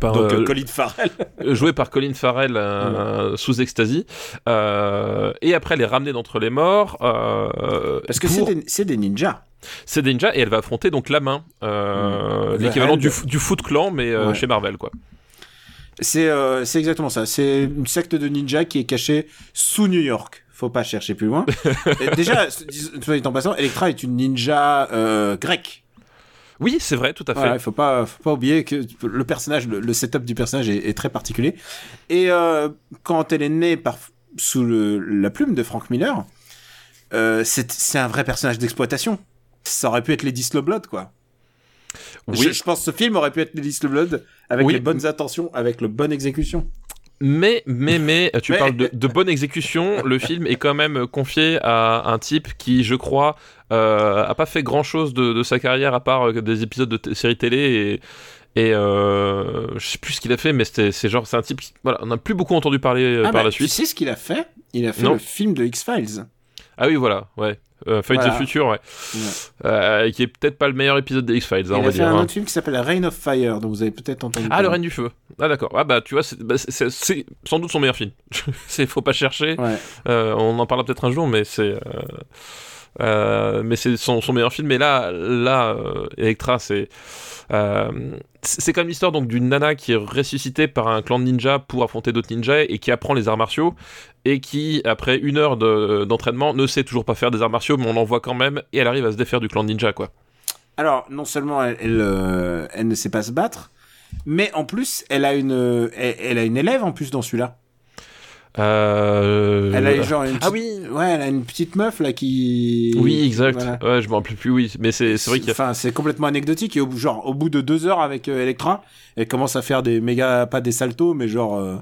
par, Donc euh, Colin Farrell. joué par Colin Farrell euh, sous ecstasy. Euh, et après, elle est ramenée d'entre les morts. Parce que pour- c'est des, c'est des ninjas. C'est des ninjas et elle va affronter donc la main, euh, Mmh. l'équivalent du, Foot Clan, mais euh, Ouais. chez Marvel, quoi. C'est euh, c'est exactement ça. C'est une secte de ninjas qui est cachée sous New York. Faut pas chercher plus loin. Et déjà, dis- soit dit en passant, Electra est une ninja euh, grecque. Oui, c'est vrai, tout à fait. Il faut pas, faut pas oublier que le personnage, le, le setup du personnage est, est très particulier. Et euh, quand elle est née par, sous le, la plume de Frank Miller, euh, c'est c'est un vrai personnage d'exploitation. Ça aurait pu être Lady Slowblood, quoi. Oui. Je, je pense que ce film aurait pu être Lady Slowblood avec Oui. les bonnes intentions, avec le bonne exécution. Mais, mais, mais, tu Mais- parles de, de bonne exécution. Le film est quand même confié à un type qui, je crois, euh, a pas fait grand chose de, de sa carrière à part euh, des épisodes de séries télé et. Et euh, je sais plus ce qu'il a fait, mais c'est genre c'est un type. Qui, voilà, on n'a plus beaucoup entendu parler euh, ah par bah, la tu suite. sais ce qu'il a fait? Il a fait Non. le film de X-Files. Ah oui, voilà, ouais. Euh, Fight Voilà. the Future, ouais. Ouais. Euh, qui est peut-être pas le meilleur épisode des X-Files, hein, Il on a va fait dire. un hein. autre film qui s'appelle Reign of Fire, dont vous avez peut-être entendu Ah, le parler. règne du feu. Ah, d'accord. Ah, bah, tu vois, c'est bah, sans doute son meilleur film. c'est faut pas chercher. Ouais. Euh, on en parlera peut-être un jour, mais c'est. euh, mais c'est son, son meilleur film. Mais là, là Electra, c'est. Euh, c'est c'est comme l'histoire donc d'une nana qui est ressuscitée par un clan de ninjas pour affronter d'autres ninjas et qui apprend les arts martiaux et qui après une heure de- d'entraînement ne sait toujours pas faire des arts martiaux mais on l'envoie quand même et elle arrive à se défaire du clan de ninja quoi. Alors, non seulement euh, elle ne sait pas se battre, mais en plus, elle a une, elle, elle a une élève en plus dans celui-là. Euh, Elle a genre une Ah petite- oui ouais, elle a une petite meuf là qui. Oui, exact. Voilà. Ouais, je m'en rappelle plus, oui. Mais c'est c'est vrai a. Enfin, c'est complètement anecdotique et au bout, genre, au bout de deux heures avec euh, Electra, elle commence à faire des méga, pas des saltos, mais genre, euh,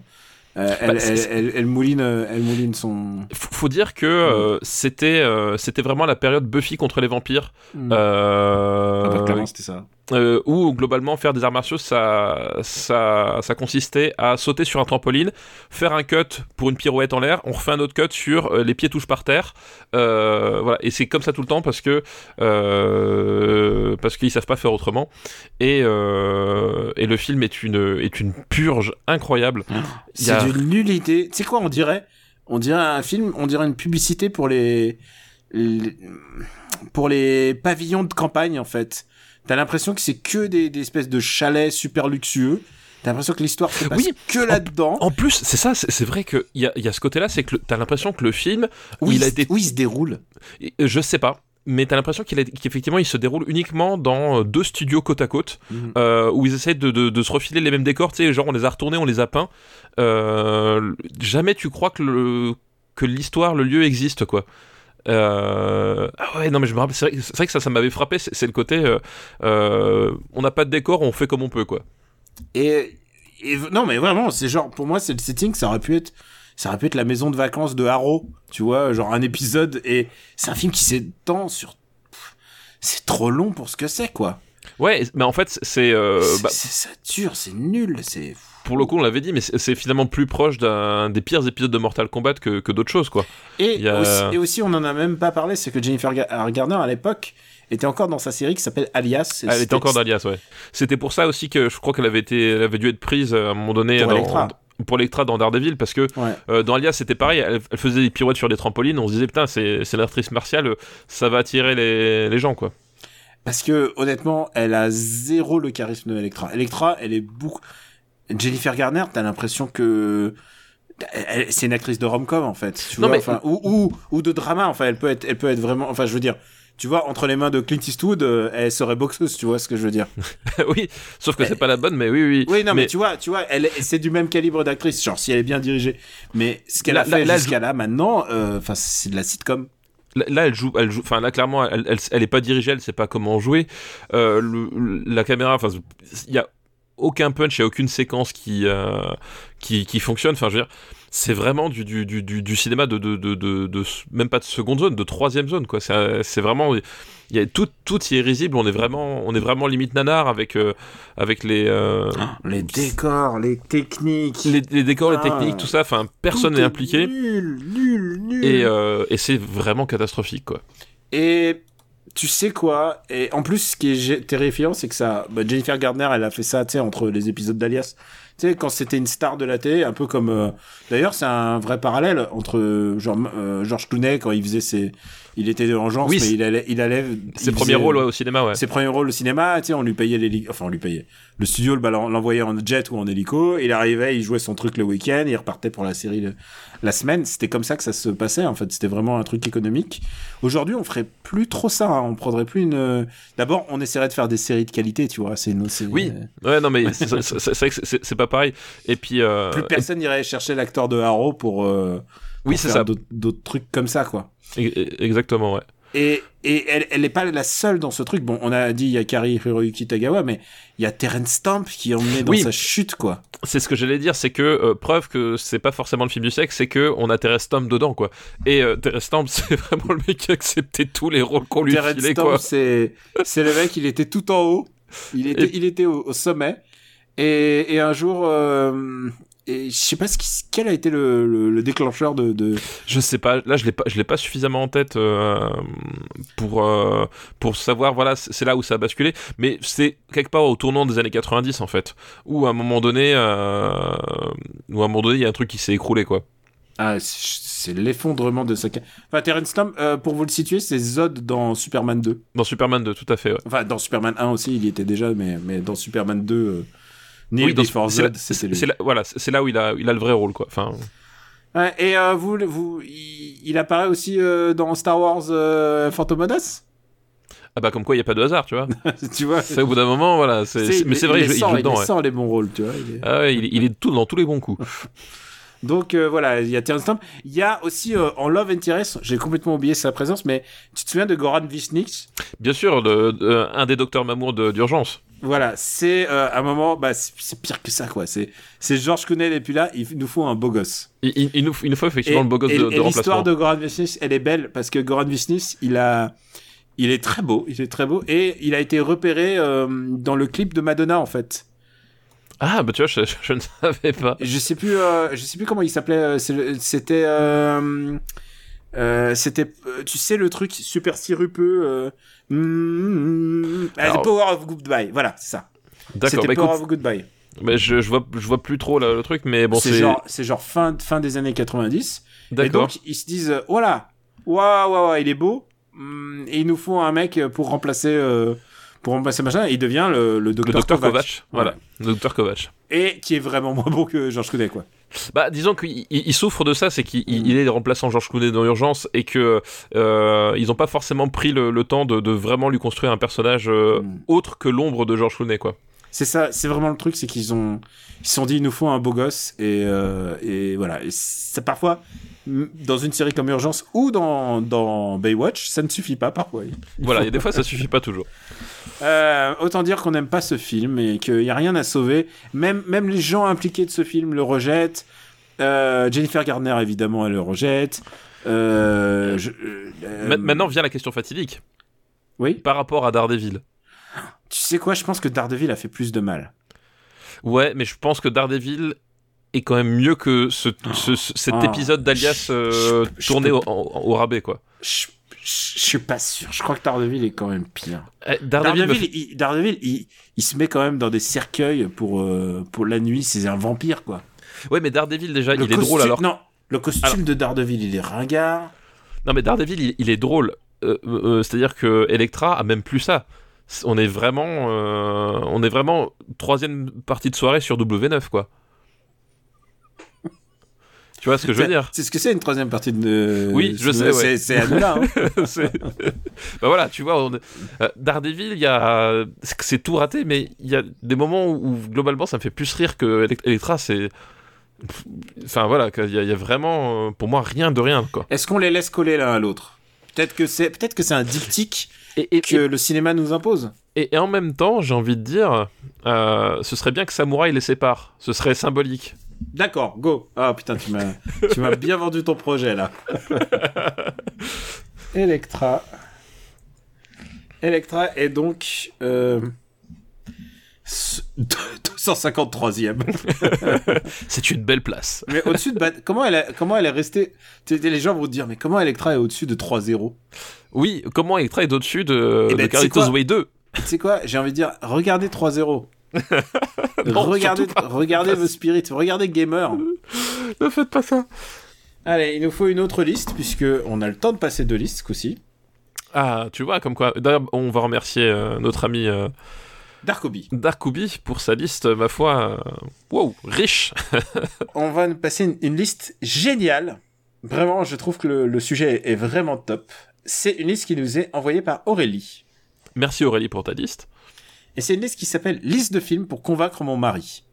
euh, elle, Bah, elle, elle, elle mouline, elle mouline son. Faut faut dire que euh, c'était euh, c'était vraiment la période Buffy contre les vampires Mm. euh, Ah bah, c'était ça. Euh, où globalement faire des arts martiaux ça, ça ça consistait à sauter sur un trampoline, faire un cut pour une pirouette en l'air, on refait un autre cut sur euh, les pieds touchent par terre, euh, voilà et c'est comme ça tout le temps parce que euh, parce qu'ils savent pas faire autrement et et le film est une est une purge incroyable. Y C'est a- d'une nullité. Tu sais quoi, on dirait On dirait un film, on dirait une publicité pour les, les- pour les pavillons de campagne en fait. T'as l'impression que c'est que des, des espèces de chalets super luxueux. T'as l'impression que l'histoire se passe Oui, que là-dedans. En plus, c'est ça, c'est vrai qu'il y a, y a ce côté-là, c'est que t'as l'impression que le film, Où il il, a se- été, où il se déroule. je sais pas, mais t'as l'impression qu'il qu'effectivement il se déroule uniquement dans euh, deux studios côte à côte Mhm. euh, où ils essaient de, de- de se refiler les mêmes décors, tu sais, genre on les a retournés, on les a peints. Euh, jamais tu crois que le que l'histoire, le lieu existe quoi. Euh, Ah ouais non mais je me rappelle c'est vrai, que ça ça m'avait frappé c'est le côté euh, euh, on n'a pas de décor on fait comme on peut quoi Et, et non, mais vraiment, c'est genre, pour moi, c'est le setting, ça aurait pu être, ça aurait pu être la maison de vacances de Harrow, tu vois, genre un épisode, et c'est un film qui s'étend sur, c'est trop long pour ce que c'est, quoi. ouais mais en fait c'est C'est- bah, c'est- ça dure, c'est nul, c'est. Pour le coup on l'avait dit mais c'est finalement plus proche d'un des pires épisodes de Mortal Kombat que, que d'autres choses quoi Et, a- aussi, et aussi, on en a même pas parlé, c'est que Jennifer Ga- Garner, à l'époque, était encore dans sa série qui s'appelle Alias. Elle était encore d'Alias, ouais. C'était pour ça aussi que je crois qu'elle avait été, elle avait dû être prise euh, à un moment donné Pour dans, Elektra. pour Electra dans Daredevil parce que Ouais. euh, dans Alias c'était pareil, elle, elle faisait des pirouettes sur des trampolines, on se disait putain c'est c'est l'actrice martiale, euh, ça va attirer les, les gens quoi. Parce que honnêtement, elle a zéro le charisme de Electra. Electra, elle est beaucoup. Jennifer Garner, t'as l'impression que c'est une actrice de rom-com en fait. Tu Non, vois, mais- enfin, ou, ou ou de drama. Enfin, elle peut être, elle peut être vraiment. Enfin, je veux dire, tu vois, entre les mains de Clint Eastwood, euh, elle serait boxeuse. Tu vois ce que je veux dire oui, sauf que c'est pas la bonne, mais oui oui. Oui, non, mais, tu vois, tu vois, elle, est- c'est du même calibre d'actrice. Genre, si elle est bien dirigée. Mais ce qu'elle a fait jusqu'à là, maintenant, euh, enfin, c'est de la sitcom. Là, elle joue, elle joue. Enfin, là, clairement, elle, elle, elle est pas dirigée, elle sait pas comment jouer. Euh, le- le- la caméra, enfin, il y a aucun punch, il y a aucune séquence qui euh, qui, qui fonctionne. Enfin, je veux dire, c'est vraiment du, du, du, du, du cinéma de, de, de, de, de- même pas de seconde zone, de troisième zone, quoi. C'est c'est vraiment, il y a tout, tout y est risible. On est vraiment, on est vraiment limite nanar avec euh, avec les, euh, Les décors, les techniques. les, les décors, les Ah. techniques, tout ça. Enfin, personne n'est est impliqué. Nul, nul, nul. Et, euh, et c'est vraiment catastrophique, quoi. Et tu sais quoi Et en plus, ce qui est terrifiant, c'est que ça. Bah, Jennifer Gardner, elle a fait ça, tu sais, entre les épisodes d'Alias. Tu sais, quand c'était une star de la télé, un peu comme. euh, D'ailleurs, c'est un vrai parallèle entre euh, genre euh, George Clooney quand il faisait ses. Il était de Oui, mais il allait. Il allait Ses il premiers faisait- rôles ouais, au cinéma, ouais. Ses premiers rôles au cinéma, tu sais, on lui payait les, enfin on lui payait. Le studio l'envoyait en jet ou en hélico, il arrivait, il jouait son truc le week-end, il repartait pour la série le- la semaine. C'était comme ça que ça se passait en fait. C'était vraiment un truc économique. Aujourd'hui, on ferait plus trop ça. hein. On prendrait plus une. D'abord, on essaierait de faire des séries de qualité, tu vois. C'est une. Oui. Ouais, non, mais c'est vrai que c'est- c'est pas pareil. Et puis. euh, Plus personne n'irait chercher l'acteur de Harrow pour. euh, Oui, c'est ça. D'autres trucs comme ça, quoi. e- e- Exactement, ouais. Et, et elle, elle est pas la seule dans ce truc. Bon, on a dit il y a Kari Hiroyuki Tagawa, mais il y a Terence Stamp qui en est dans Oui. sa chute, quoi. C'est ce que j'allais dire, c'est que euh, preuve que c'est pas forcément le film du siècle, c'est que on a Terence Stamp dedans, quoi. Et euh, Terence Stamp, c'est vraiment le mec qui a accepté tous les rôles qu'on lui filait, Stamp, c'est c'est le mec, il était tout en haut. Il était, Et- il était au, au sommet. Et, et un jour, euh, et je sais pas ce qui, quel a été le, le, le déclencheur de, de... Je sais pas, là je l'ai pas, je l'ai pas suffisamment en tête euh, pour euh, pour savoir, voilà, c'est là où ça a basculé. Mais c'est quelque part au tournant des années 90 en fait, où à un moment donné, euh, où à un moment donné, il y a un truc qui s'est écroulé, quoi. Ah, c'est l'effondrement de sa... Enfin, Terence Stamp, euh, pour vous le situer, c'est Zod dans Superman 2. Dans Superman 2, tout à fait. Ouais. Enfin, dans Superman 1 aussi, il y était déjà, mais, mais dans Superman 2, euh, Neil Oui, c'est là- lui. voilà, c'est là où il a, il a le vrai rôle, quoi. Enfin, Ouais, et euh, vous, vous, il, il apparaît aussi euh, dans Star Wars euh, Phantom Menace? Ah bah comme quoi il y a pas de hasard, tu vois. Tu vois C'est au bout d'un moment, voilà. c'est- Tu sais, c'est- mais c'est vrai, il, il, joue- il dedans. ouais. les bons rôles, tu vois. il est- Ah ouais, il, il est tout dans tous les bons coups. Donc euh, voilà, il y a Terence Stamp. Il y a aussi euh, en Love Interest, j'ai complètement oublié sa présence, mais tu te souviens de Goran Visnich Bien sûr, de- de- un des docteurs Mamour de- d'urgence. Voilà, c'est euh, un moment, bah, c'est pire que ça, quoi. C'est c'est Georges Clooney et puis là, il nous faut un beau gosse. Il, nous, il nous faut effectivement et le beau gosse et- de, et de l'histoire de Goran Visnich, elle est belle parce que Goran Visnich, il a, il est très beau, il est très beau et il a été repéré euh, dans le clip de Madonna en fait. Ah bah tu vois, je, je ne savais pas. Je sais plus, euh, je sais plus comment il s'appelait. C'était, euh, euh, c'était, euh, tu sais le truc super sirupeux. Euh, mm, Alors- The Power of Goodbye. Voilà, c'est ça. D'accord, C'était bah Power écoute, of Goodbye. bah, je, je vois, je vois plus trop là, le truc, mais bon c'est c'est... genre, c'est genre fin, fin des années 90. Et D'accord. donc ils se disent, euh, voilà, waouh, waouh, waouh, il est beau. hum, Et il nous faut un mec pour remplacer, euh, pour remplacer machin. Et il devient le, le docteur. Kovac, voilà. Le docteur Kovac. Et qui est vraiment moins beau que Georges Clooney, quoi. Bah, disons qu'il il- il souffre de ça, c'est qu'il il- il est remplaçant George Clooney dans Urgence et que euh, ils ont pas forcément pris le, le temps de, de vraiment lui construire un personnage euh, Mm. autre que l'ombre de George Clooney, quoi. C'est ça, c'est vraiment le truc, c'est qu'ils ont, ils se sont dit, il nous faut un beau gosse, et, euh, et voilà. Et ça, parfois, dans une série comme Urgence ou dans, dans Baywatch, ça ne suffit pas parfois. Il Voilà, et des fois ça suffit pas toujours. Euh, autant dire qu'on n'aime pas ce film et qu'il n'y a rien à sauver. Même, même les gens impliqués de ce film le rejettent. Euh, Jennifer Garner, évidemment, elle le rejette. Euh, je- Maintenant vient la question fatidique. Oui. Par rapport à Daredevil. Tu sais quoi, je pense que Daredevil a fait plus de mal. Ouais, mais je pense que Daredevil est quand même mieux que ce, ce- ce- cet Oh. épisode d'Alias euh, tourné peux- au, au rabais, quoi. Je, je- suis pas sûr. Je crois que Daredevil est quand même pire. Eh, Daredevil, me il, Daredevil, il, il se met quand même dans des cercueils pour, euh, pour la nuit. C'est un vampire, quoi. Ouais, mais Daredevil déjà, Le il est drôle alors. Non, le costume Alors- de Daredevil, il est ringard. Non, mais Daredevil, il, il est drôle. Euh, euh, C'est-à-dire que Electra a même plus ça. On est vraiment, euh, on est vraiment troisième partie de soirée sur W9, quoi. Tu vois ce que je veux dire C'est ce que c'est une troisième partie de. Oui, je sais, ouais. C'est c'est à nous là. hein. Bah voilà, tu vois, on euh, Daredevil, il y a, c'est tout raté, mais il y a des moments où, globalement ça me fait plus rire que Elect- Electra. C'est, enfin voilà, y, il y a vraiment, euh, pour moi, rien de rien, quoi. Est-ce qu'on les laisse coller l'un à l'autre? Peut-être que c'est peut-être que c'est un diptyque Et, et, que le cinéma nous impose. et- en même temps, j'ai envie de dire, euh, ce serait bien que Samouraï les sépare. Ce serait symbolique. D'accord, go. Ah putain, tu m'as tu m'as bien vendu ton projet là. Electra. Electra est donc euh, s- 253e. C'est une belle place. Mais au-dessus de comment elle a- comment elle est restée? Les gens vont te dire mais comment Electra est au-dessus de 3-0 Oui, comment Electra est au-dessus de, Eh ben, de Way 2 Tu sais quoi J'ai envie de dire regardez 3-0. Non, regardez regardez vos spirits, regardez Gamer. Ne faites pas ça. Allez, il nous faut une autre liste puisque on a le temps de passer deux listes ce coup-ci. Ah, tu vois, comme quoi. D'ailleurs, on va remercier euh, notre ami euh, Darkobi. Darkoubi pour sa liste, ma foi. euh, wow, riche. On va nous passer une, une liste géniale. Vraiment, je trouve que le, le sujet est, est vraiment top. C'est une liste qui nous est envoyée par Aurélie. Merci Aurélie pour ta liste. Et c'est une liste qui s'appelle Liste de films pour convaincre mon mari.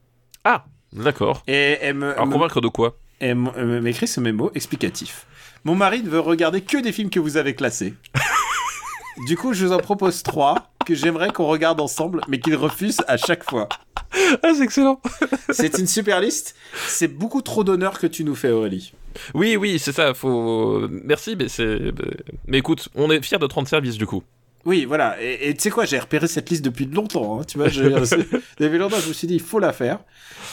Ah, d'accord. Et elle me, Alors, me- convaincre de quoi? Elle m'écrit ce mémo explicatif. Mon mari ne veut regarder que des films que vous avez classés. du coup, je vous en propose trois que j'aimerais qu'on regarde ensemble, mais qu'il refuse à chaque fois. Ah, c'est excellent. C'est une super liste. C'est beaucoup trop d'honneur que tu nous fais, Aurélie. Oui, oui, c'est ça. Faut. Merci, mais c'est. Mais écoute, on est fiers de te rendre service du coup. Oui, voilà. Et tu sais quoi, j'ai repéré cette liste depuis longtemps. hein, tu vois, depuis longtemps, je me suis dit, il faut la faire.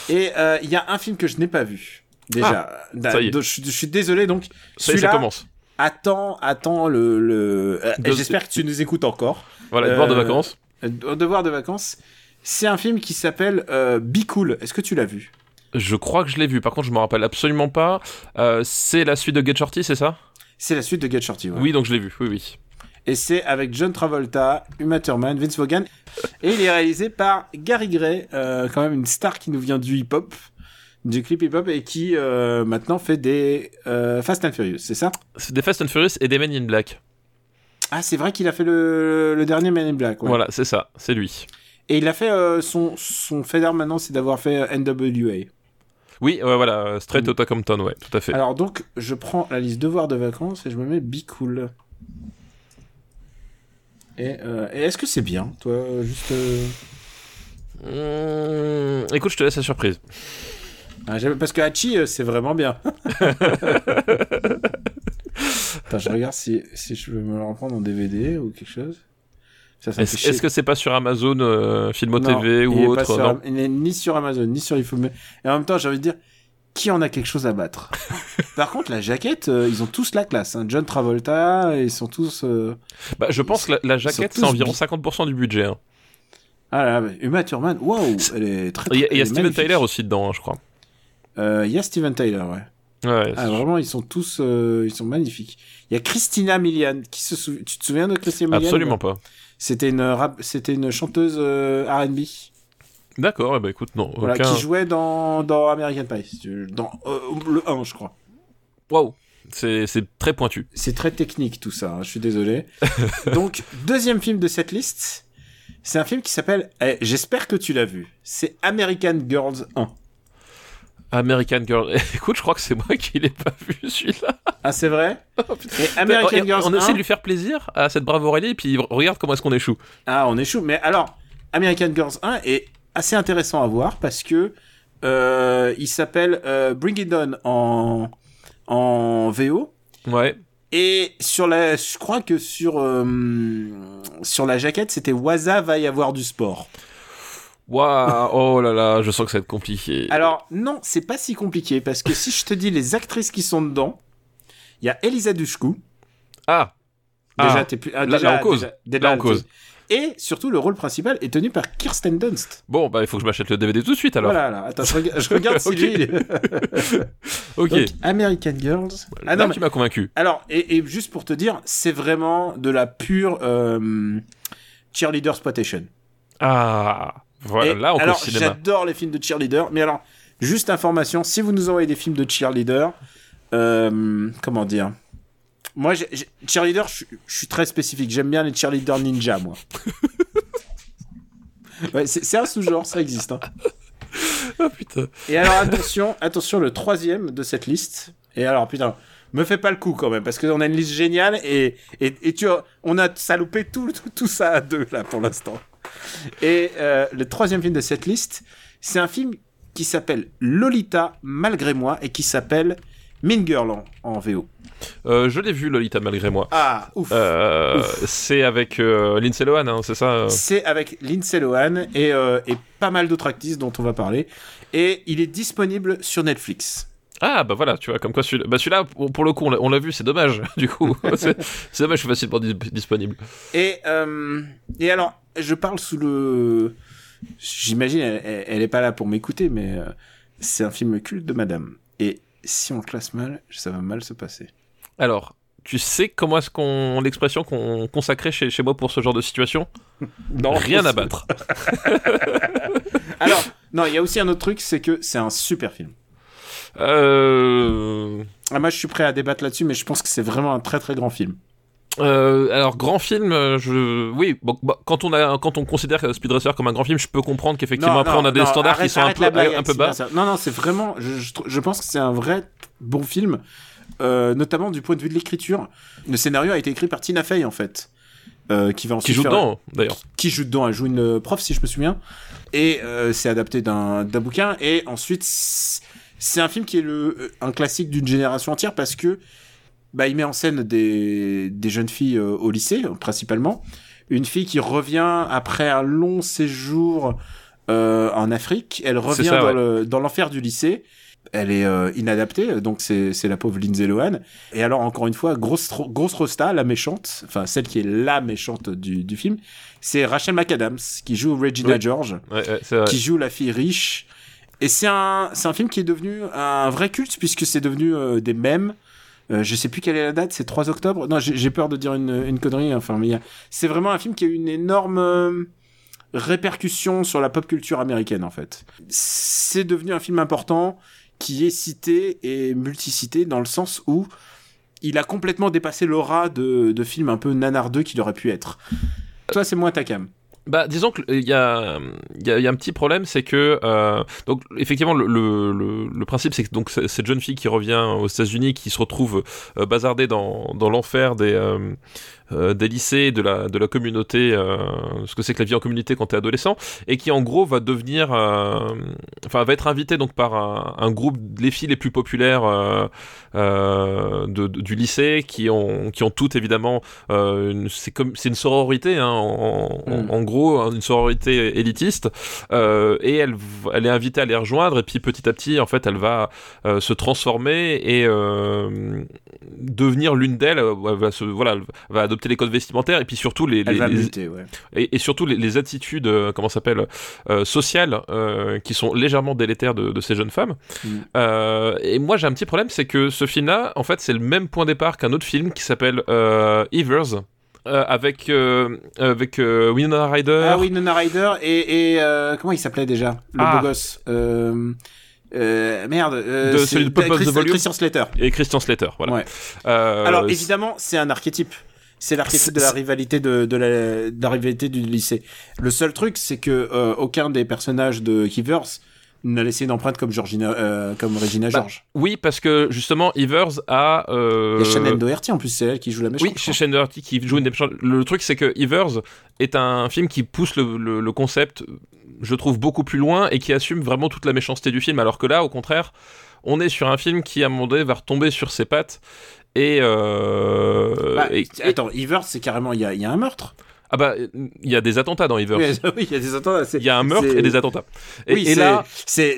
Et euh, il y a un film que je n'ai pas vu. Déjà, Ah, ça y est. je, je suis désolé. Donc, Ça ça commence. attends, attends le. le... euh, J'espère que tu nous écoutes encore. Voilà, devoir de Euh, vacances. Devoir de vacances. C'est un film qui s'appelle euh, Be Cool. Est-ce que tu l'as vu? Je crois que je l'ai vu. Par contre, je me rappelle absolument pas. Euh, c'est la suite de Get Shorty, c'est ça? C'est la suite de Get Shorty. ouais. Oui, donc je l'ai vu. Oui, oui. Et c'est avec John Travolta, Uma Thurman, Vince Vaughan. Et il est réalisé par Gary Gray, euh, quand même une star qui nous vient du hip-hop, du clip hip-hop, et qui euh, maintenant fait des Fast and Furious, c'est ça? C'est des Fast and Furious et des Men in Black. Ah, c'est vrai qu'il a fait le, le dernier Man in Black. ouais. Voilà, c'est ça. C'est lui. Et il a fait euh, son, son fait maintenant, c'est d'avoir fait NWA. Oui, ouais, voilà. euh, Straight Mm. Outta Compton, ouais, tout à fait. Alors donc, je prends la liste devoirs de vacances et je me mets Be Cool. Et, euh, et est-ce que c'est bien, toi, juste... euh, Mmh, écoute, je te laisse la surprise. Ah, parce que Hachi, c'est vraiment bien. Attends, je regarde si, si je peux me le reprendre en DVD ou quelque chose. Ça, ça me fait Est-ce que c'est pas sur Amazon, euh, Filmo Non, TV ou autre sur- non Il n'est ni sur Amazon, ni sur Infome. Et en même temps, j'ai envie de dire, qui en a quelque chose à battre? Par contre, la jaquette, euh, ils ont tous la classe. hein. John Travolta, ils sont tous... euh, Bah, je pense que la, la jaquette, c'est environ bi- 50% du budget. hein. Ah là, là, Uma Thurman, waouh, elle est très... Il y a, Steven. Tyler aussi dedans, hein, je crois. Euh, Il y a Steven Tyler, ouais. Ouais, Ah, vraiment, ils sont tous, euh, ils sont magnifiques. Il y a Christina Milian, qui se sou- tu te souviens de Christina Milian absolument pas. C'était une rap, c'était une chanteuse euh, R&B. D'accord, eh ben écoute, non. Voilà, aucun- qui jouait dans, dans American Pie, dans euh, le 1, je crois. Waouh, c'est c'est très pointu. C'est très technique tout ça, hein, je suis désolé. Donc, deuxième film de cette liste, c'est un film qui s'appelle, eh, j'espère que tu l'as vu, c'est American Girls 1. American Girl. Écoute, je crois que c'est moi qui l'ai pas vu celui-là. Ah, c'est vrai Oh, Et American Et Girls on 1, essaie de lui faire plaisir à cette brave Aurélie, et puis regarde comment est-ce qu'on échoue. Ah, on échoue. Mais alors, American Girls 1 est assez intéressant à voir parce que euh, il s'appelle euh, Bring It On en, en VO. Ouais. Et sur la, je crois que sur euh, sur la jaquette, c'était Waza va y avoir du sport. Waouh, oh là là, je sens que ça va être compliqué. Alors non, c'est pas si compliqué parce que si je te dis les actrices qui sont dedans, il y a Elisa Dushku. Ah, Déjà, Ah. t'es plus. ah, Là- déjà, là, on cause. déjà- déjà, Là, t'es- cause. Et surtout, le rôle principal est tenu par Kirsten Dunst. bon, bah il faut que je m'achète le DVD tout de suite alors. Voilà, là. Attends, je regarde, je regarde si Ok. lui, il est- Ok. Donc, American Girls. Ah Là, non, mais- tu m'as convaincu. Alors, et, et juste pour te dire, c'est vraiment de la pure euh, cheerleader spotation. Ah, voilà, là on alors, j'adore les films de cheerleader, mais alors, juste information, si vous nous envoyez des films de cheerleader, euh, comment dire? Moi, cheerleader, je suis- je suis très spécifique. J'aime bien les cheerleader ninja, moi. Ouais, c'est un sous-genre, ça existe. hein. Ah putain. Et alors attention, attention, le troisième de cette liste. Et alors putain, me fais pas le coup quand même, parce qu'on a une liste géniale et, et, et tu on a salopé tout, tout, tout ça à deux là pour l'instant. Et euh, le troisième film de cette liste, c'est un film qui s'appelle Lolita malgré moi et qui s'appelle Mean Girl en, en VO. Euh, je l'ai vu Lolita malgré moi. Ah ouf. Euh, c'est avec Lindsay Lohan, hein, c'est ça C'est avec Lindsay Lohan et, et pas mal d'autres actrices dont on va parler. Et il est disponible sur Netflix. Ah bah voilà, tu vois, comme quoi celui-là, bah, celui-là pour, le coup on l'a- vu, c'est dommage du coup. c'est dommage, je suis facilement dis- disponible. Et, euh, et alors, je parle sous le. J'imagine, elle, elle- elle est pas là pour m'écouter, mais euh, c'est un film culte de madame. Et si on le classe mal, ça va mal se passer. Alors, tu sais comment est-ce qu'on l'expression qu'on consacrait chez, chez moi pour ce genre de situation? Non, Rien à battre. Alors, non, il y a aussi un autre truc, c'est que c'est un super film. Euh... Ah, moi, je suis prêt à débattre là-dessus, mais je pense que c'est vraiment un très très grand film. Euh, alors grand film, euh, je oui, bon, bah, quand on a quand on considère Speed Racer comme un grand film, je peux comprendre qu'effectivement après non, on a des non, standards arrête- qui sont un peu la blague un avec peu bas. Ça. Non, non, c'est vraiment. Je, pense que c'est un vrai bon film, euh, notamment du point de vue de l'écriture. Le scénario a été écrit par Tina Fey en fait, euh, qui va ensuite Qui joue faire- dedans d'ailleurs. qui joue dedans. Elle joue une prof, si je me souviens. Et c'est adapté d'un bouquin. Et ensuite, c'est un film qui est le, un classique d'une génération entière parce que bah, il met en scène des, des jeunes filles euh, au lycée, principalement. Une fille qui revient après un long séjour euh, en Afrique. Elle revient ça, dans ouais. le- dans l'enfer du lycée. Elle est euh, inadaptée, donc c'est la pauvre Lindsay Lohan. Et alors, encore une fois, grosse, grosse rosta, la méchante, enfin celle qui est la méchante du, du film, c'est Rachel McAdams, qui joue Regina Oui. George, Ouais, ouais, qui joue la fille riche. Et c'est un, un film qui est devenu un vrai culte, puisque c'est devenu des mèmes. Euh, je sais plus quelle est la date, c'est 3 octobre. Non, j'ai peur de dire une, une connerie. Enfin, mais a- c'est vraiment un film qui a eu une énorme euh, répercussion sur la pop culture américaine, en fait. C'est devenu un film important qui est cité et multicité dans le sens où il a complètement dépassé l'aura de, de films un peu nanardeux qu'il aurait pu être. Toi, c'est moins ta cam. Bah, disons qu'il y a, y, a, y a un petit problème, c'est que euh, donc effectivement le, le, le, principe c'est que donc cette jeune fille qui revient aux États-Unis, qui se retrouve euh, bazardée dans, dans l'enfer des euh, euh, des lycées, de la de la communauté, euh, ce que c'est que la vie en communauté quand t'es adolescent, et qui en gros va devenir, euh, enfin va être invitée donc par un, un groupe les filles les plus populaires euh, euh, de, de- du lycée, qui ont qui ont toutes évidemment euh, c'est comme c'est une sororité hein, en, en- Mm. en gros une sororité élitiste euh, et elle elle est invitée à les rejoindre et puis petit à petit en fait elle va euh, se transformer et euh, devenir l'une d'elles elle va se voilà elle va adopter les codes vestimentaires et puis surtout les, Elle les- va les- muter, ouais. et, et surtout les, les attitudes euh, comment s'appelle euh, sociales euh, qui sont légèrement délétères de, de ces jeunes femmes Mm. Euh, et moi j'ai un petit problème c'est que ce film là en fait c'est le même point de départ qu'un autre film qui s'appelle euh, Evers euh, avec euh, avec euh, Winona Ryder. Ah Ryder et, et euh, comment il s'appelait déjà Le Ah. beau gosse. Euh, euh, merde. euh, De c'est- celui de Pop Up the Chris- Volume. Christian Slater. Et Christian Slater, voilà. Ouais. Euh, Alors évidemment, c'est un archétype. C'est l'archétype C'est- de la c'est- rivalité de, de, la, de la rivalité du lycée. Le seul truc, c'est que euh, aucun des personnages de Givers n'a laissé une empreinte comme Georgina, euh, comme Regina Bah, George. Oui, parce que justement, Evers a. euh, Il y a Shannon Doherty en plus, c'est elle qui joue la méchante. Oui, crois. Shane Doherty qui joue une des méchantes. Le truc, c'est que Evers est un film qui pousse le, le- le concept, je trouve, beaucoup plus loin et qui assume vraiment toute la méchanceté du film. Alors que là, au contraire, on est sur un film qui, à un moment donné, va retomber sur ses pattes. Et, euh, Bah, et- attends, Evers, c'est carrément, il y a, il y a un meurtre. ah bah, il y a des attentats dans Evers. Oui, il y a des attentats. Il y a un meurtre et des attentats. Et, oui, et c'est- là, c'est,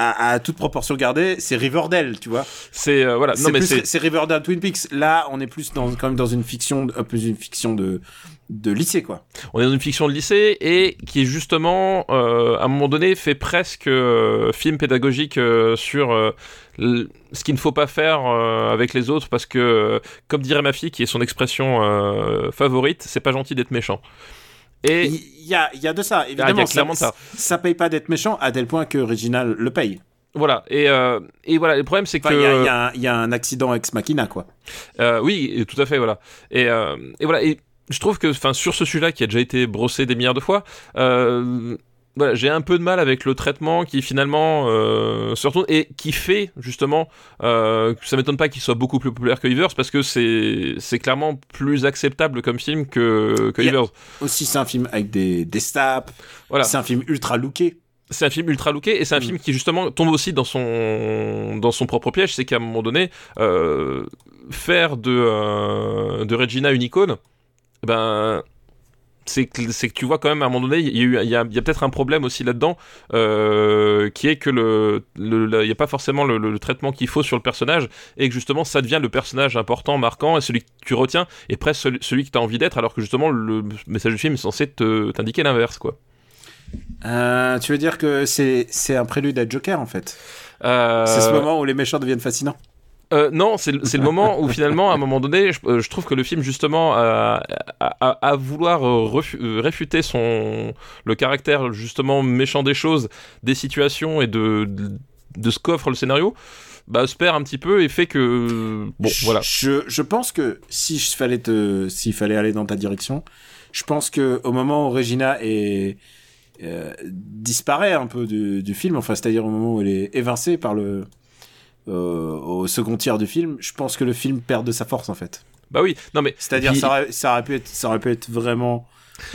à, à toute proportion gardée, c'est Riverdale, tu vois. c'est euh, voilà. Non mais c'est Riverdale Twin Peaks. Là, on est plus dans, quand même dans une fiction, un peu une fiction de, de lycée, quoi. on est dans une fiction de lycée et qui justement euh, à un moment donné fait presque euh, film pédagogique euh, sur euh, ce qu'il ne faut pas faire euh, avec les autres parce que euh, comme dirait ma fille qui est son expression euh, favorite c'est pas gentil d'être méchant et Il y a, y a de ça, Ah, il y évidemment. a clairement ça, ça. ça paye pas d'être méchant à tel point que Reginald le paye. voilà et, euh, et voilà le problème c'est que il y, a, y un- il y a un accident ex machina, quoi. Oui, tout à fait, voilà. Et, et voilà, et je trouve que, enfin, sur ce sujet-là qui a déjà été brossé des milliards de fois, euh, voilà, j'ai un peu de mal avec le traitement qui finalement euh, se retourne et qui fait justement, euh, ça m'étonne pas qu'il soit beaucoup plus populaire que Evers parce que c'est c'est clairement plus acceptable comme film que, Evers. Aussi, c'est un film avec des, des snaps. Voilà. C'est un film ultra looké. C'est un film ultra looké et c'est un Mm. film qui justement tombe aussi dans son dans son propre piège, c'est qu'à un moment donné, euh, faire de euh, de Regina une icône, ben c'est que, c'est que tu vois quand même à un moment donné, il y a, eu- il y a, il y a peut-être un problème aussi là-dedans, euh, qui est que le, il n'y a pas forcément le, le- le traitement qu'il faut sur le personnage, et que justement ça devient le personnage important, marquant, et celui que tu retiens, et presque celui, celui que tu as envie d'être, alors que justement le message du film est censé te- t'indiquer l'inverse, quoi. Euh, tu veux dire que c'est, c'est un prélude à Joker, en fait? Euh, C'est ce moment où les méchants deviennent fascinants? Euh, non, c'est le moment où finalement, à un moment donné, je, euh, trouve que le film justement a vouloir euh, réfuter son le caractère justement méchant des choses, des situations et de de, ce qu'offre le scénario, bah se perd un petit peu et fait que bon Je- voilà. Je, je pense que si fallait te, s'il fallait aller dans ta direction, je pense que au moment où Regina est, disparaît un peu du, du film, enfin, c'est-à-dire au moment où elle est évincée par le, au second tiers du film, je pense que le film perd de sa force, en fait. Bah oui, non mais C'est-à-dire, ça aurait, ça aurait pu être, ça aurait pu être vraiment,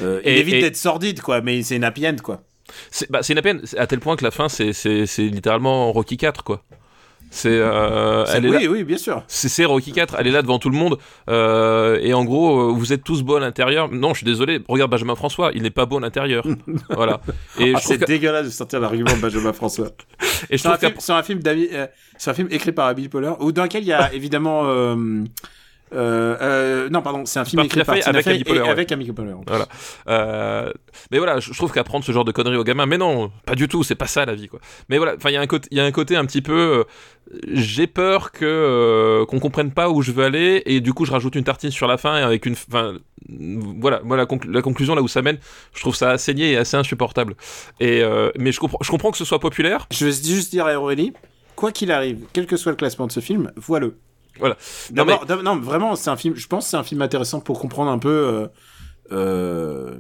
euh, il Et- évite et- d'être sordide, quoi, mais c'est une happy end, quoi. c'est bah, une peine à tel point que la fin c'est littéralement Rocky 4 quoi. C'est euh, C'est- elle est là- oui, oui, bien sûr. C'est Rocky 4, elle est là devant tout le monde, euh, et en gros, euh, vous êtes tous beaux à l'intérieur. Non, je suis désolé, regarde Benjamin François, il n'est pas beau à l'intérieur. voilà. Et Ah, c'est que- dégueulasse de sortir l'argument de Benjamin François. et je C'est un, film, un film d'Ami- c'est un film écrit par Abby Poehler, ou dans lequel il y a évidemment, euh, euh, non pardon, c'est un film écrit par avec Fey Abby Poehler, et ouais. avec Amy Poehler. Voilà. Euh, mais voilà, je je trouve qu'apprendre ce genre de conneries aux gamins, mais non, pas du tout, c'est pas ça la vie, quoi. Mais voilà, enfin, il y a un côté, il y a un côté un petit peu, euh, j'ai peur que euh, qu'on comprenne pas où je veux aller, et du coup, je rajoute une tartine sur la fin et avec une, enfin, voilà, moi la, conclu- la conclusion là où ça mène, je trouve ça saigné et assez insupportable. Et euh, mais je comprends, je comprends que ce soit populaire. Je vais juste dire à Aurélie, quoi qu'il arrive, quel que soit le classement de ce film, vois-le. Voilà. Non, non, vraiment, c'est un film. Je pense que c'est un film intéressant pour comprendre un peu, euh, euh,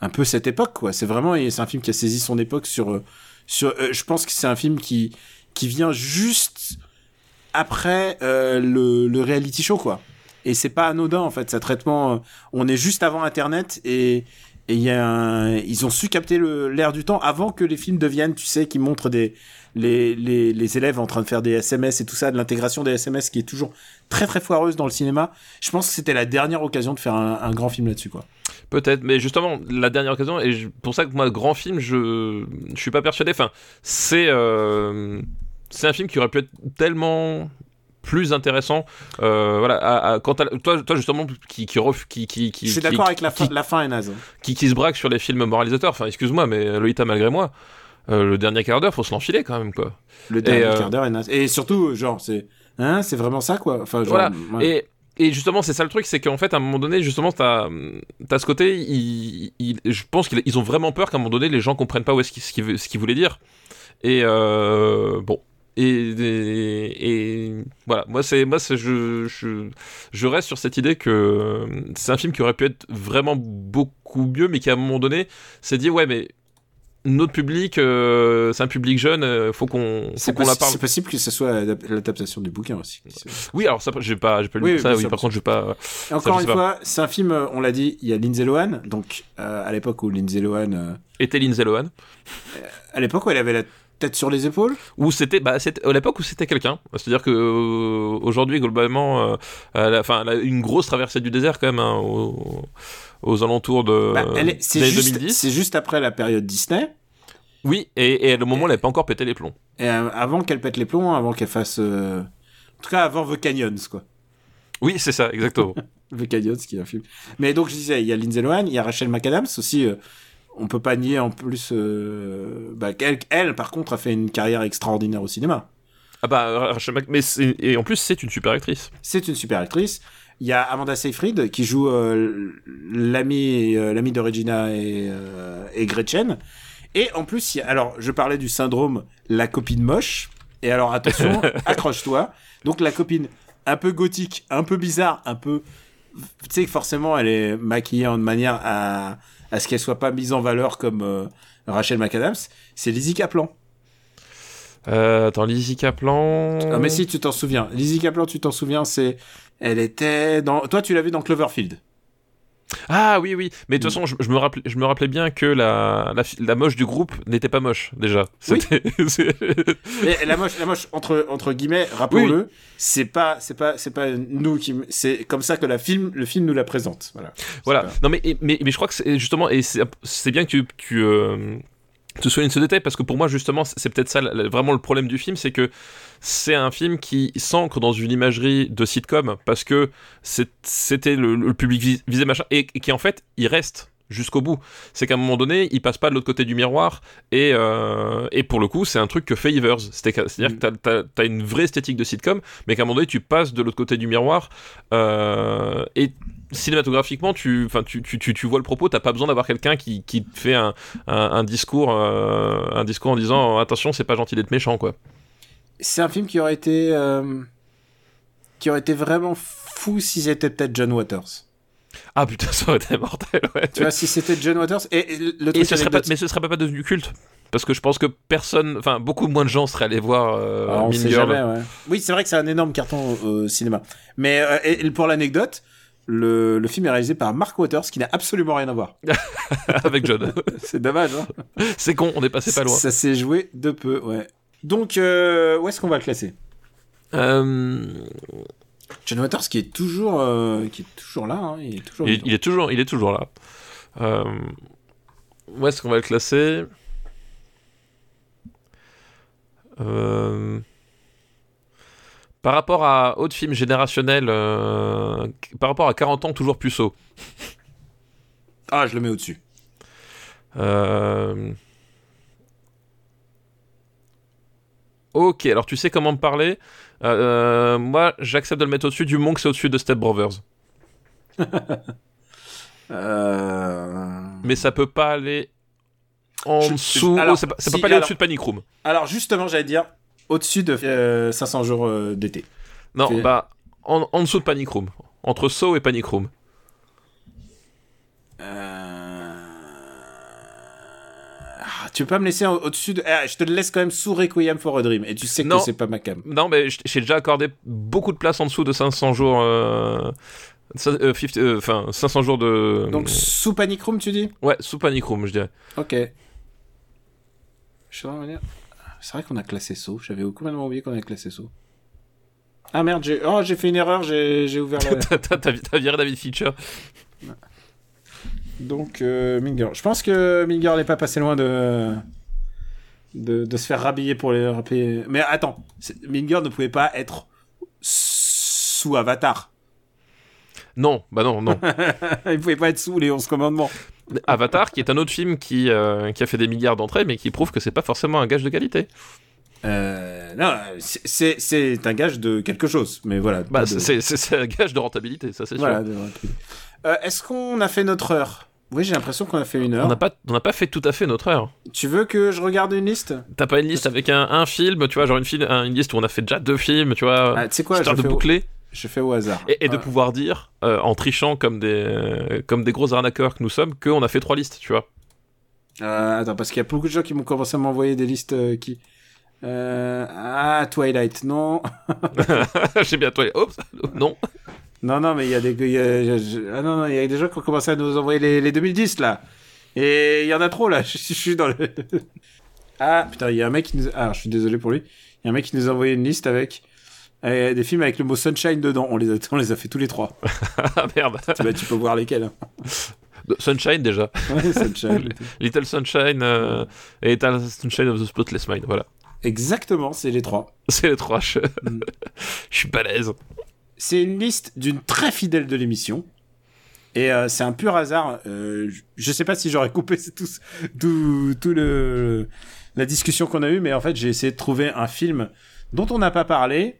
un peu cette époque, quoi. C'est vraiment, c'est un film qui a saisi son époque sur, euh, sur. euh, je pense que c'est un film qui qui vient juste après euh, le, le reality show, quoi. Et c'est pas anodin en fait, ça traitement. on est juste avant Internet et et il y a un- ils ont su capter le- l'air du temps avant que les films deviennent, tu sais, qui montrent des les, les, les élèves en train de faire des SMS et tout ça, de l'intégration des SMS qui est toujours très très foireuse dans le cinéma. Je pense que c'était la dernière occasion de faire un, un grand film là-dessus, quoi. Peut-être, mais justement, la dernière occasion, et je- pour ça que moi, grand film, je, je suis pas persuadé. Enfin, c'est euh, c'est un film qui aurait pu être tellement plus intéressant. Euh, voilà, à, à- quant à, toi, toi justement, qui qui, ref- qui, qui, qui Je suis d'accord avec la fin, la fin est naze. qui, qui se braque sur les films moralisateurs. Enfin, excuse-moi, mais Lolita malgré moi. Euh, le dernier quart d'heure, faut se l'enfiler quand même, quoi. Le dernier euh, quart d'heure est naze. Et surtout, genre, c'est, hein, c'est vraiment ça, quoi. Enfin, genre, Voilà. ouais. Et, et justement, c'est ça le truc, c'est qu'en fait, à un moment donné, justement, t'as as ce côté, je pense qu'ils ont vraiment peur qu'à un moment donné, les gens comprennent pas où est-ce qu'il ce voulait dire. Et euh, bon. Et, et, et voilà, moi, c'est, moi je, je, je reste sur cette idée que c'est un film qui aurait pu être vraiment beaucoup mieux, mais qui à un moment donné s'est dit, ouais, mais notre public, euh, c'est un public jeune, euh, faut qu'on, faut C'est qu'on la parle. c'est possible que ce soit l'adap- l'adaptation du bouquin aussi. Oui, alors ça, j'ai pas, j'ai pas lu Oui, ça, oui, par contre, j'ai pas. Et Encore une fois, c'est un film, on l'a dit, il y a Lindsay Lohan, donc euh, à l'époque où Lindsay Lohan, euh, Était Lindsay Lohan. à l'époque où elle avait la tête sur les épaules, Où c'était, bah, à l'époque où c'était quelqu'un. C'est-à-dire que aujourd'hui, globalement, elle, a, enfin, elle a une grosse traversée du désert quand même hein, aux alentours de bah, c'est juste, 2010. c'est juste après la période Disney. Oui, et, et à le moment, elle n'avait pas encore pété les plombs. Et euh, avant qu'elle pète les plombs, avant qu'elle fasse. euh, En tout cas, avant The Canyons, quoi. Oui, c'est ça, exactement. The Canyons, qui est un film. Mais donc, je disais, il y a Lindsay Lohan, il y a Rachel McAdams aussi. euh, On peut pas nier en plus. euh, Bah, qu'elle, elle, par contre, a fait une carrière extraordinaire au cinéma. ah bah, Rachel Mc- mais et en plus, c'est une super actrice. C'est une super actrice. Il y a Amanda Seyfried qui joue euh, l'ami euh, l'ami de Regina et, euh, et Gretchen. Et en plus, il y a, alors je parlais du syndrome la copine moche. Et alors attention, accroche-toi. Donc la copine un peu gothique, un peu bizarre, un peu, tu sais que forcément elle est maquillée en de manière à à ce qu'elle soit pas mise en valeur comme euh, Rachel McAdams. C'est Lizzie Kaplan. Euh, attends, Lizzie Kaplan. Ah, mais si tu t'en souviens, Lizzie Kaplan, tu t'en souviens, c'est elle était dans. Toi, tu l'as vu dans Cloverfield. Ah oui, oui. Mais de toute Mm. façon, je, je me rappelais, je me rappelais bien que la, la, moche du groupe n'était pas moche, déjà. Oui. Et la moche, la moche entre entre guillemets, rappelons-le, c'est pas c'est pas c'est pas nous qui c'est comme ça que la film le film nous la présente. Voilà. Voilà. Non, mais, mais, mais je crois que c'est justement, et c'est c'est bien que tu, tu, euh, tu soulignes ce détail, parce que pour moi, justement, c'est peut-être ça vraiment le problème du film, c'est que c'est un film qui s'ancre dans une imagerie de sitcom, parce que c'était le, le public vis- visé, machin, et, et qui en fait, il reste jusqu'au bout. C'est qu'à un moment donné, il passe pas de l'autre côté du miroir, et, euh, et pour le coup, c'est un truc que fait Evers. C'est- C'est-à-dire Mm. que as une vraie esthétique de sitcom, mais qu'à un moment donné, tu passes de l'autre côté du miroir, euh, et cinématographiquement, tu, tu, tu, tu, tu vois le propos, t'as pas besoin d'avoir quelqu'un qui, qui te fait un, un, un discours, euh, un discours en disant attention, c'est pas gentil d'être méchant, quoi. C'est un film qui aurait été euh, qui aurait été vraiment fou si c'était peut-être John Waters. Ah putain, ça aurait été mortel, ouais. Tu vois, si c'était John Waters et, et le Et truc ce serait pas, mais ce serait pas, pas devenu culte. Parce que je pense que personne, enfin beaucoup moins de gens seraient allés voir euh, Ah, on sait jamais, ouais. Oui, c'est vrai que c'est un énorme carton au cinéma. Mais euh, et pour l'anecdote, le, le film est réalisé par Mark Waters, qui n'a absolument rien à voir. avec John. C'est dommage, hein c'est con, on est passé pas loin. Ça s'est joué de peu, ouais. Donc, euh, où est-ce qu'on va le classer? Euh, John Waters, qui est toujours, euh, qui est toujours là, hein, il est toujours. il, il est toujours, il est toujours là. Où est-ce qu'on va le classer? Euh, Par rapport à autres films générationnels, euh, par rapport à 40 ans toujours puceau. Ah, je le mets au-dessus. Euh... Ok, alors tu sais comment me parler? Euh, moi, j'accepte de le mettre au-dessus du Monk, c'est au-dessus de Step Brothers. Mais ça peut pas aller en Je- dessous. alors, ça peut- ça si, peut pas aller au-dessus de Panic Room. Alors, justement, j'allais dire au-dessus de euh, 500 jours euh, d'été. Non, C'est- bah en, en dessous de Panic Room. Entre Saw et Panic Room. Euh... ah, tu peux pas me laisser au- au-dessus de. Ah, je te le laisse quand même sous Requiem for a Dream. Et tu sais Non. que c'est pas ma cam. Non, mais j- j'ai déjà accordé beaucoup de place en dessous de 500 jours. euh, ça- euh, 50, euh, Enfin, 500 jours de. Donc, sous Panic Room, tu dis? Ouais, sous Panic Room, je dirais. Ok. Je train de me dire- C'est vrai qu'on a classé Saut. J'avais complètement oublié qu'on avait classé Saut. Ah merde, j'ai oh, fait une erreur, j'ai ouvert la... T'as- viré David Fincher. Donc, euh, Mean Girl. Je pense que Mean Girl n'est pas passé loin de... de... de se faire rhabiller pour les rapper. Mais attends, Girl ne pouvait pas être sous Avatar. Non, bah non, non. Il pouvait pas être sous les 11 commandements. Avatar, qui est un autre film qui, euh, qui a fait des milliards d'entrées, mais qui prouve que c'est pas forcément un gage de qualité. Euh, non, c'est- un gage de quelque chose, mais voilà. Bah, de- c'est un gage de rentabilité, ça c'est sûr. voilà. Euh, Est-ce qu'on a fait notre heure? Oui, j'ai l'impression qu'on a fait une heure. On n'a pas, on pas fait tout à fait notre heure. Tu veux que je regarde une liste? T'as pas une liste avec un, un film, tu vois, genre une, fil- un- une liste où on a fait déjà deux films, tu vois, Ah, Tu sais quoi, je histoire de fais, boucler? Je fais au hasard. et, et de pouvoir dire, euh, en trichant comme des, comme des gros arnaqueurs que nous sommes, qu'on a fait trois listes, tu vois. Euh, attends, parce qu'il y a beaucoup de gens qui m'ont commencé à m'envoyer des listes euh, qui. Euh... Ah, Twilight, non. J'ai bien toi. Oups, non. non, non, mais il y a des. il y a- Ah non, non, il y a des gens qui ont commencé à nous envoyer les, les 2010 là. Et il y en a trop là. Je, je suis dans le. Ah, putain, il y a un mec qui nous. Ah, je suis désolé pour lui. Il y a un mec qui nous a envoyé une liste avec. Des films avec le mot sunshine dedans. On les a, on les a fait tous les trois. Ah merde. bah, tu peux voir lesquels. hein. Sunshine déjà. Ouais, sunshine. Little Sunshine euh, et Little Sunshine of the Spotless Mind, voilà. Exactement, c'est les trois. C'est les trois. Je, Mm. je suis balèze. C'est une liste d'une très fidèle de l'émission. Et euh, c'est un pur hasard. Euh, je- je sais pas si j'aurais coupé tout, tout, tout le la discussion qu'on a eue, mais en fait j'ai essayé de trouver un film dont on n'a pas parlé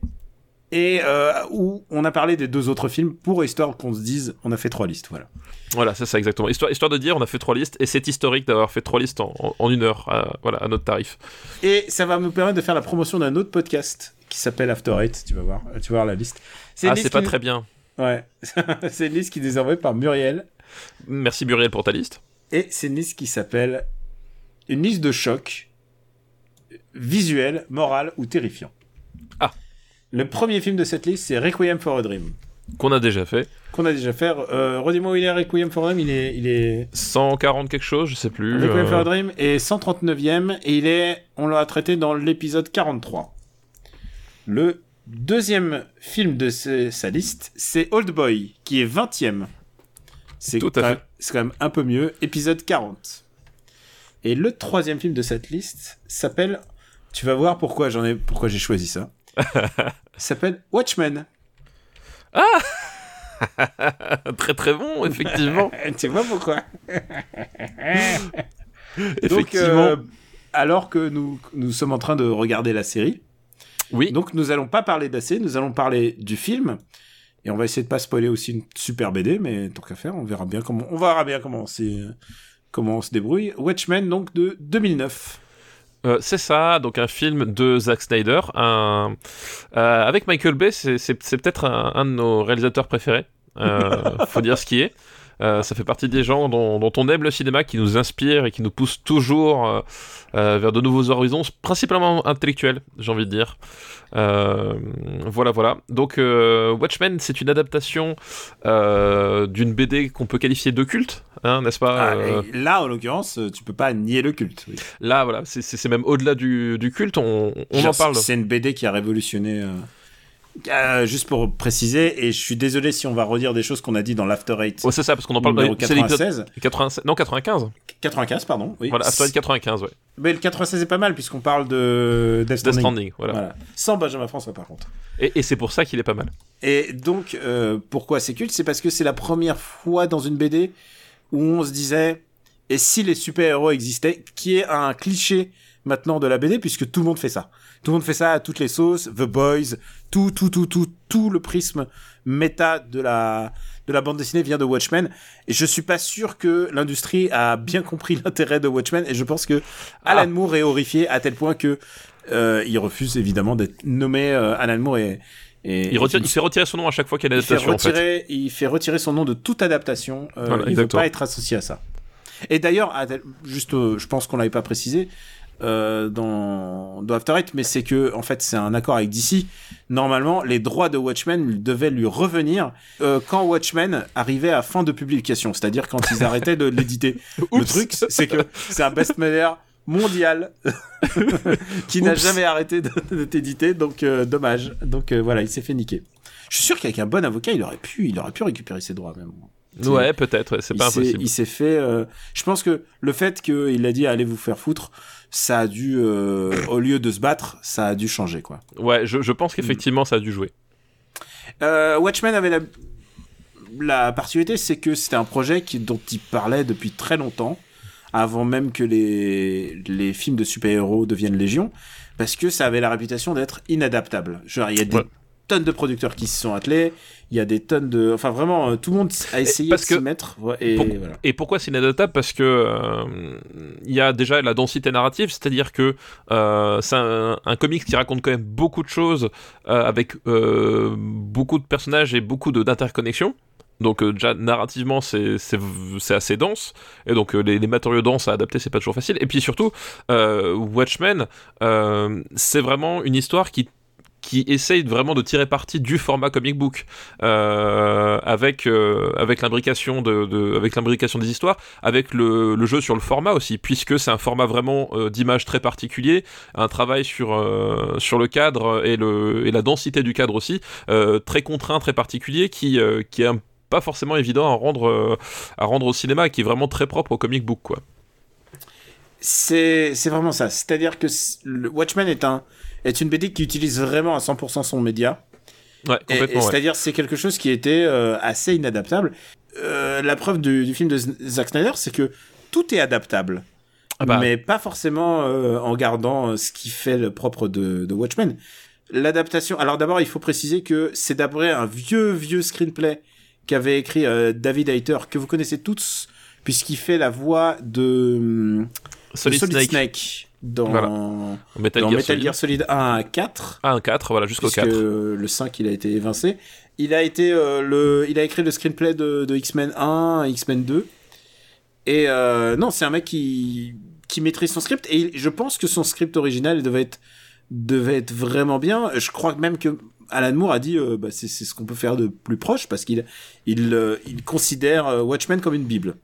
et euh, où on a parlé des deux autres films pour histoire qu'on se dise on a fait trois listes. Voilà. Voilà, c'est ça exactement. Histoire, histoire de dire, on a fait trois listes et c'est historique d'avoir fait trois listes en, en- en une heure, à, voilà, à notre tarif. Et ça va nous permettre de faire la promotion d'un autre podcast qui s'appelle After Eight. Tu vas voir, tu vas voir la liste. une Ah, c'est pas très bien. Ouais, c'est une liste qui est envoyée par Muriel. Merci Muriel pour ta liste. Et c'est une liste qui s'appelle une liste de choc visuel, moral ou terrifiant. Ah. Le premier film de cette liste, c'est Requiem for a Dream, Qu'on a déjà fait. qu'on a déjà fait. Euh, Redis-moi où il est, Requiem for a Dream. Il est, il est 140 quelque chose, je sais plus. Requiem euh, for a Dream est 139e et il est, on l'a traité dans l'épisode 43. Le deuxième film de ce- sa liste, c'est Old Boy, qui est 20e. C'est quand quand même un peu mieux, épisode 40. Et le troisième film de cette liste s'appelle, tu vas voir pourquoi j'en ai, pourquoi j'ai choisi ça. S'appelle Watchmen. très très bon, effectivement. tu vois pourquoi Donc, effectivement. euh, alors que nous, nous sommes en train de regarder la série, oui. Donc nous allons pas parler d'AC, nous allons parler du film. Et on va essayer de pas spoiler aussi une super BD, mais tant qu'à faire, on verra bien comment on verra bien comment c'est comment on se débrouille. Watchmen donc de 2009. Euh, c'est ça, donc un film de Zack Snyder. Un... euh, avec Michael Bay, c'est peut-être un, un de nos réalisateurs préférés. Euh, faut dire ce qui est. Euh, ça fait partie des gens dont, dont on aime le cinéma, qui nous inspire et qui nous pousse toujours euh, euh, vers de nouveaux horizons, principalement intellectuels, j'ai envie de dire. Euh, voilà, voilà. Donc, Watchmen, c'est une adaptation d'une BD qu'on peut qualifier de culte, hein, n'est-ce pas Ah, là en l'occurrence, tu peux pas nier le culte. oui. Là, voilà, c'est, même au-delà du, du culte, on, on en parle. C'est une BD qui a révolutionné. Euh, juste pour préciser, et je suis désolé si on va redire des choses qu'on a dit dans l'After Eight Ouais, c'est ça, parce qu'on en parle l'épisode 96, 96, non 95. 95 pardon. Oui. Voilà, After Eight 95, ouais. Mais le 96 est pas mal puisqu'on parle de Death Death Stranding. Stranding, voilà. Voilà. Sans Benjamin François par contre. Et, et c'est pour ça qu'il est pas mal. Et donc, euh, pourquoi c'est culte? C'est parce que c'est la première fois dans une BD où on se disait, et si les super-héros existaient, qui est un cliché maintenant de la BD, puisque tout le monde fait ça. Tout le monde fait ça à toutes les sauces, The Boys, tout, tout, tout, tout, tout le prisme méta de la, de la bande dessinée vient de Watchmen. Et je suis pas sûr que l'industrie a bien compris l'intérêt de Watchmen, et je pense que Alan Moore est horrifié à tel point que euh, il refuse évidemment d'être nommé euh, Alan Moore et, et Il, retire, il fait retirer son nom à chaque fois qu'il y a une il fait, adaptation, en fait. retirer, il fait retirer son nom de toute adaptation. Euh, Voilà, il ne veut pas être associé à ça. Et d'ailleurs, juste, euh, je pense qu'on l'avait pas précisé euh, dans, dans After Eight, mais c'est que en fait, c'est un accord avec DC. Normalement, les droits de Watchmen devaient lui revenir euh, quand Watchmen arrivait à fin de publication, c'est-à-dire quand ils arrêtaient de l'éditer. Le truc, c'est que c'est un best-seller mondial qui n'a jamais arrêté de t'éditer, donc euh, dommage. Donc voilà, il s'est fait niquer. Je suis sûr qu'avec un bon avocat, il aurait pu, il aurait pu récupérer ses droits même. Ouais, peut-être, c'est pas impossible. Il s'est fait. euh, Je pense que le fait qu'il a dit allez vous faire foutre, ça a dû, euh, au lieu de se battre, ça a dû changer quoi. Ouais, je, je pense qu'effectivement ça a dû jouer. Euh, Watchmen avait la, la particularité, c'est que c'était un projet qui, dont il parlait depuis très longtemps, avant même que les, les films de super-héros deviennent légion. parce que ça avait la réputation d'être inadaptable. Genre, il y a des Ouais. Tonnes de producteurs qui se sont attelés, il y a des tonnes de, enfin vraiment, euh, tout le monde a essayé parce de s'y mettre. ouais, et Pour- voilà. Et pourquoi c'est inadaptable? Parce que euh, il y a déjà la densité narrative, c'est-à-dire que euh, c'est un, un comics qui raconte quand même beaucoup de choses euh, avec beaucoup de personnages et beaucoup d'interconnexions. Donc euh, déjà narrativement c'est assez dense et donc euh, les, les matériaux denses à adapter c'est pas toujours facile. Et puis surtout euh, Watchmen c'est vraiment une histoire qui qui essaye vraiment de tirer parti du format comic book euh, avec euh, avec l'imbrication de, avec l'imbrication des histoires avec le, jeu sur le format aussi puisque c'est un format vraiment euh, d'image très particulier un travail sur sur le cadre et le et la densité du cadre aussi très contraint très particulier qui qui est pas forcément évident à rendre à rendre au cinéma qui est vraiment très propre au comic book quoi C'est vraiment ça. C'est-à-dire que le Watchmen est un est une BD qui utilise vraiment à 100% son média. ouais complètement ouais. C'est-à-dire c'est quelque chose qui était euh, assez inadaptable. Euh, la preuve du, du film de Zack Snyder, c'est que tout est adaptable. Ah bah, mais pas forcément euh, en gardant ce qui fait le propre de, de Watchmen. L'adaptation. Alors d'abord, il faut préciser que c'est d'après un vieux vieux screenplay qu'avait écrit David Hayter que vous connaissez tous puisqu'il fait la voix de, de Solid, Snake, Snake dans, Voilà. Metal dans Gear Metal Solid. Gear Solid 1 à 4 1 4 voilà jusqu'au puisque 4 le 5 il a été évincé. Il a été euh, le il a écrit le screenplay de, de X-Men 1, X-Men 2 et euh, non, c'est un mec qui qui maîtrise son script et il- je pense que son script original devait être devait être vraiment bien. Je crois même que Alan Moore a dit euh, bah, c'est c'est ce qu'on peut faire de plus proche parce qu'il il euh, il considère euh, Watchmen comme une bible.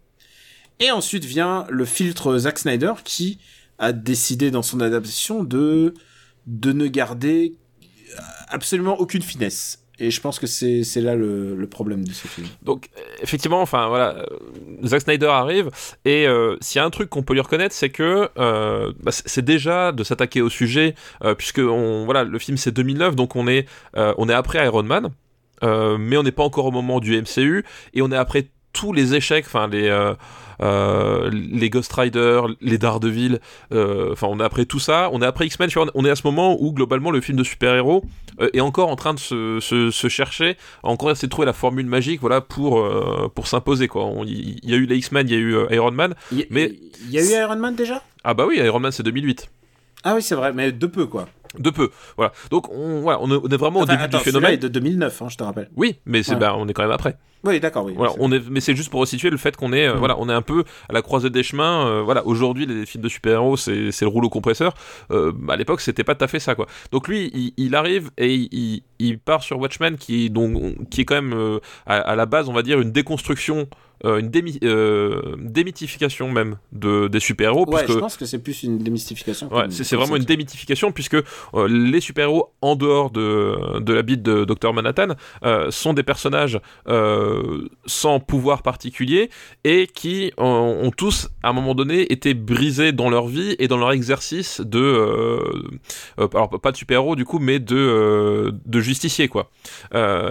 Et ensuite vient le filtre Zack Snyder qui a décidé dans son adaptation de de ne garder absolument aucune finesse. Et je pense que c'est là le, problème de ce film. Donc euh, effectivement, enfin voilà, euh, Zack Snyder arrive et euh, s'il y a un truc qu'on peut lui reconnaître, c'est que euh, bah, c'est déjà de s'attaquer au sujet, euh, puisque on, voilà, le film c'est 2009, donc on est euh, on est après Iron Man, euh, mais on n'est pas encore au moment du MCU et on est après tous les échecs, enfin les euh, euh, les Ghost Rider, les Daredevil, euh, enfin on est après tout ça, on est après X-Men, on est à ce moment où globalement le film de super-héros est encore en train de se, se, se chercher, a encore essayer de trouver la formule magique, voilà, pour pour s'imposer quoi. Il y, a eu les X-Men, il y a eu Iron Man. Y, Mais- il y a eu Iron Man déjà? Ah bah oui, Iron Man c'est 2008. Ah oui, c'est vrai, mais de peu quoi. De peu, voilà. Donc on, voilà, on, est, on est vraiment Enfin, au début attends, du phénomène. est de 2009, hein, je te rappelle. Oui, mais c'est Ouais. bah, on est quand même après. Oui, d'accord, oui. Voilà, on est, mais c'est juste pour resituer le fait qu'on est, euh, Mm. voilà, on est un peu à la croisée des chemins. euh, voilà, aujourd'hui, les films de super-héros, c'est, c'est le rouleau compresseur. Euh, à l'époque, c'était pas tout à fait ça, quoi. Donc lui, il, il arrive et il, il part sur Watchmen, qui, donc, qui est quand même à, à la base, on va dire, une déconstruction, euh, une démi- euh, démythification même de des super-héros, Ouais, puisque je pense que c'est plus une démystification. Ouais, c'est vraiment une démythification puisque euh, les super-héros en dehors de, de la bite de Dr Manhattan sont des personnages sans pouvoir particulier et qui ont tous à un moment donné été brisés dans leur vie et dans leur exercice de alors pas de super-héros du coup mais de de justicier quoi.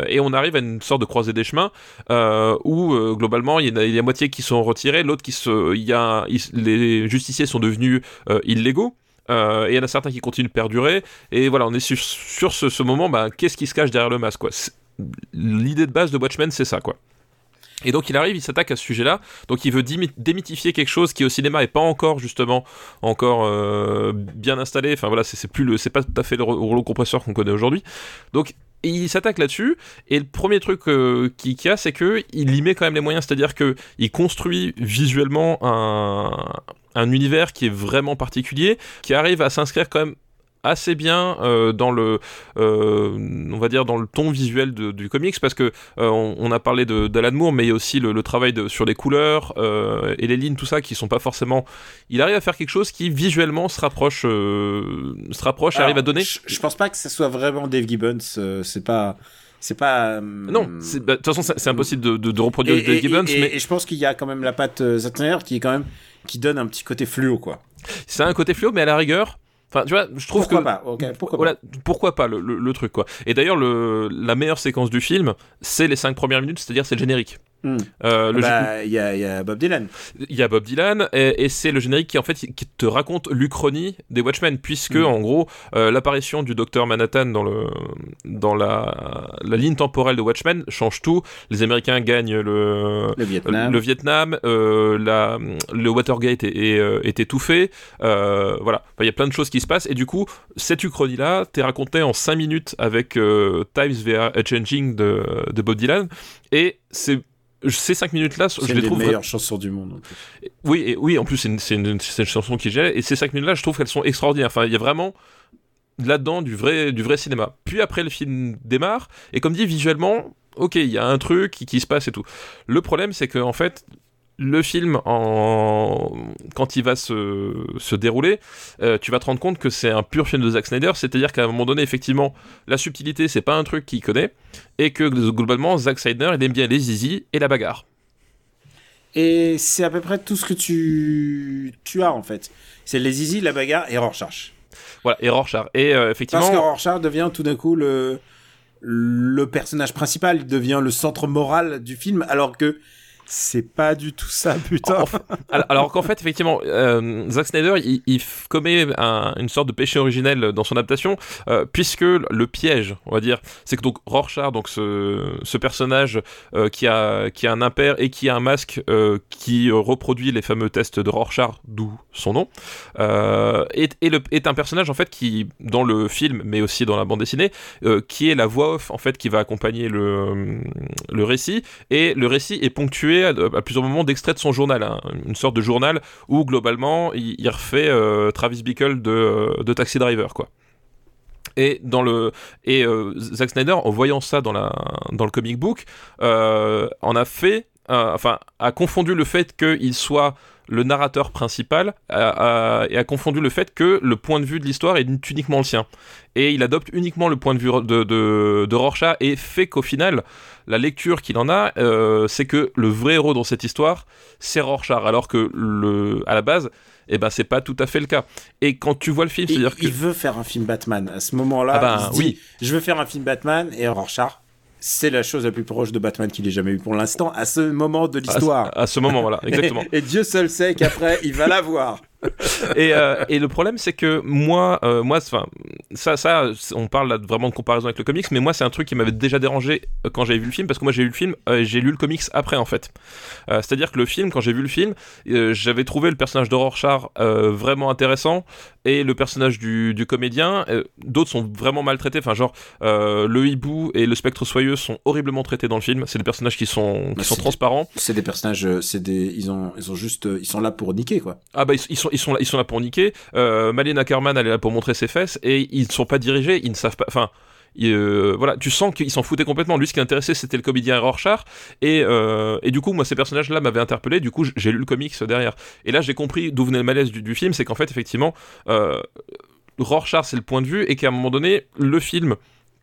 Et on arrive à une sorte de croisée des chemins où euh, il y, a, a moitié qui sont retirés, l'autre qui se il y a les justiciers sont devenus euh, illégaux. Euh, et il y en a certains qui continuent de perdurer. Et voilà, on est sur, ce, moment, bah, qu'est-ce qui se cache derrière le masque quoi? L'idée de base de Watchmen, c'est ça, quoi. Et donc il arrive, il s'attaque à ce sujet-là. Donc il veut démythifier quelque chose qui au cinéma est pas encore justement encore euh, bien installé. Enfin voilà, c'est plus le, c'est pas tout à fait le ro- rouleau compresseur qu'on connaît aujourd'hui. Donc il s'attaque là-dessus. Et le premier truc euh, qu'il y a, c'est que il y met quand même les moyens. C'est-à-dire que il construit visuellement un un univers qui est vraiment particulier, qui arrive à s'inscrire quand même assez bien euh, dans le euh, on va dire dans le ton visuel de- du comics parce que euh, on, on a parlé de d'Alan Moore mais il y a aussi le, le travail de, sur les couleurs et les lignes tout ça qui sont pas forcément il arrive à faire quelque chose qui visuellement se rapproche se rapproche Alors, arrive à donner Je, pense pas que ce soit vraiment Dave Gibbons. c'est pas. C'est pas. non bah, de toute façon c'est impossible de, de, de reproduire Et, Dave Gibbons et- mais et je pense qu'il y a quand même la patte Snyder qui est quand même qui donne un petit côté fluo quoi. c'est un côté fluo mais à la rigueur enfin tu vois je trouve Pourquoi que pas Ok, pourquoi voilà, pourquoi pas le, le- le truc quoi. Et d'ailleurs le la meilleure séquence du film, c'est les cinq premières minutes, c'est-à-dire c'est le générique. Hmm. Euh, le gé- Bah, il y a, il y a Bob Dylan. il y a Bob Dylan et, et c'est le générique qui en fait qui te raconte l'Uchronie des Watchmen puisque Mm. en gros euh, l'apparition du docteur Manhattan dans le dans la, la ligne temporelle de Watchmen change tout les Américains gagnent le Le Vietnam. le Vietnam, euh, la, le Watergate est, est, est étouffé, voilà, Enfin, il y a plein de choses qui se passent, et du coup, cette uchronie-là, t'es raconté en 5 minutes avec Times via a Changing de, de Bob Dylan, et c'est ces 5 minutes-là, C'est je les trouve meilleures chansons du monde. en oui, et, oui, en plus, c'est une, c'est une- c'est une chanson qui gèle, et ces 5 minutes-là, je trouve qu'elles sont extraordinaires. Enfin, il y a vraiment là-dedans du vrai, du vrai cinéma. Puis après, le film démarre, et comme dit, visuellement, ok, il y a un truc qui, qui se passe et tout. Le problème, c'est que, en fait, le film, en... quand il va se, se dérouler, euh, tu vas te rendre compte que c'est un pur film de Zack Snyder, c'est-à-dire qu'à un moment donné, effectivement, la subtilité, c'est pas un truc qu'il connaît, et que globalement, Zack Snyder, il aime bien les zizi et la bagarre. Et c'est à peu près tout ce que tu, tu as en fait. C'est les Easy, la bagarre et Rorschach. Voilà, et Rorschach. Et euh, effectivement. Parce que Rorschach devient tout d'un coup le, le personnage principal, il devient le centre moral du film, alors que c'est pas du tout ça, putain. Alors qu'en fait, effectivement, euh, Zack Snyder, il, commet un- une sorte de péché originel dans son adaptation, euh, puisque le piège, on va dire, c'est que donc Rorschach, donc ce, personnage euh, qui a qui a un impair et qui a un masque qui reproduit les fameux tests de Rorschach, d'où son nom, est, est, un personnage en fait qui, dans le film, mais aussi dans la bande dessinée, qui est la voix off en fait qui va accompagner le le récit et le récit est ponctué à, plusieurs moments d'extraits de son journal, hein, une sorte de journal où globalement il, refait euh, Travis Bickle de, de Taxi Driver quoi. Et dans le et euh, Zack Snyder en voyant ça dans la dans le comic book euh, en a fait euh, enfin a confondu le fait qu'il soit le narrateur principal a- a- et a confondu le fait que le point de vue de l'histoire est uniquement le sien et il adopte uniquement le point de vue de, de, de Rorschach et fait qu'au final la lecture qu'il en a euh, c'est que le vrai héros dans cette histoire c'est Rorschach alors que le à la base eh ben c'est pas tout à fait le cas et quand tu vois le film c'est à il, dire que il veut faire un film Batman. À ce moment-là, Ah il se dit, oui. je veux faire un film Batman et Rorschach. C'est la chose la plus proche de Batman qu'il ait jamais eu pour l'instant, à ce moment de l'histoire. à ce moment voilà exactement Et, et Dieu seul sait qu'après, il va l'avoir. et, euh, et le problème c'est que moi euh, moi enfin ça ça on parle là vraiment de comparaison avec le comics mais moi c'est un truc qui m'avait déjà dérangé euh, quand j'avais vu le film parce que moi j'ai vu le film euh, j'ai lu le comics après en fait Euh, c'est à dire que le film quand j'ai vu le film j'avais trouvé le personnage de Rorschach vraiment intéressant et le personnage du, du comédien euh, d'autres sont vraiment maltraités enfin genre euh, le hibou et le spectre soyeux sont horriblement traités dans le film c'est des personnages qui sont qui Bah, sont transparents C'est des personnages, euh, c'est des, ils ont, ils ont juste, ils sont là pour niquer quoi. Ah bah ils, ils sont ils sont là, ils sont là pour niquer. Euh, Malena Ackerman elle est là pour montrer ses fesses et ils ne sont pas dirigés, ils ne savent pas. Enfin. Euh, voilà, tu sens qu'ils s'en foutaient complètement. Lui, ce qui l'intéressait, c'était le comédien Rorschach. Et, euh, et du coup, moi, ces personnages-là m'avaient interpellé. Du coup, j'ai lu le comics derrière. Et là, j'ai compris d'où venait le malaise du, du film. C'est qu'en fait, effectivement, euh, Rorschach, c'est le point de vue. Et qu'à un moment donné, le film,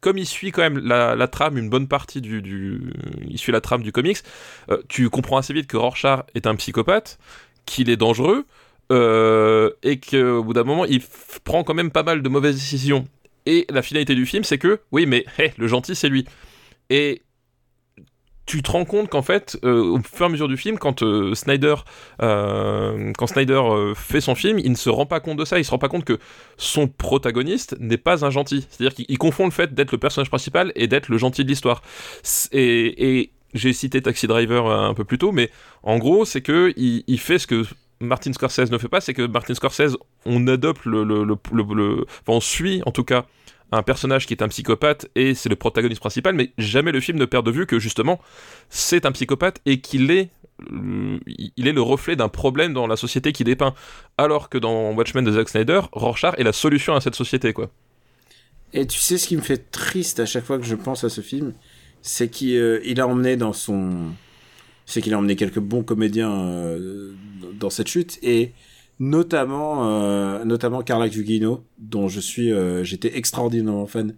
comme il suit quand même la, trame, une bonne partie du. Il suit la trame du comics, euh, tu comprends assez vite que Rorschach est un psychopathe, qu'il est dangereux. euh, et qu'au bout d'un moment, il prend quand même pas mal de mauvaises décisions. Et la finalité du film, c'est que, oui, mais hé, le gentil, c'est lui. Et tu te rends compte qu'en fait, euh, au fur et à mesure du film, quand euh, Snyder, euh, fait son film, il ne se rend pas compte de ça. Il se rend pas compte que son protagoniste n'est pas un gentil. C'est-à-dire qu'il il confond le fait d'être le personnage principal et d'être le gentil de l'histoire. Et, j'ai cité Taxi Driver un peu plus tôt, mais en gros, c'est que il, il fait ce que Martin Scorsese ne fait pas, c'est que Martin Scorsese, on adopte le, le, le, le- enfin, on suit en tout cas un personnage qui est un psychopathe et c'est le protagoniste principal, mais jamais le film ne perd de vue que justement c'est un psychopathe et qu'il est euh, il est le reflet d'un problème dans la société qui dépeint. Alors que dans Watchmen de Zack Snyder, Rorschach est la solution à cette société, quoi. Et tu sais ce qui me fait triste à chaque fois que je pense à ce film, c'est qu'il euh, a emmené dans son, c'est qu'il a emmené quelques bons comédiens euh, dans cette chute et notamment, euh, notamment Carla Gugino, dont je suis, euh, j'étais extraordinairement fan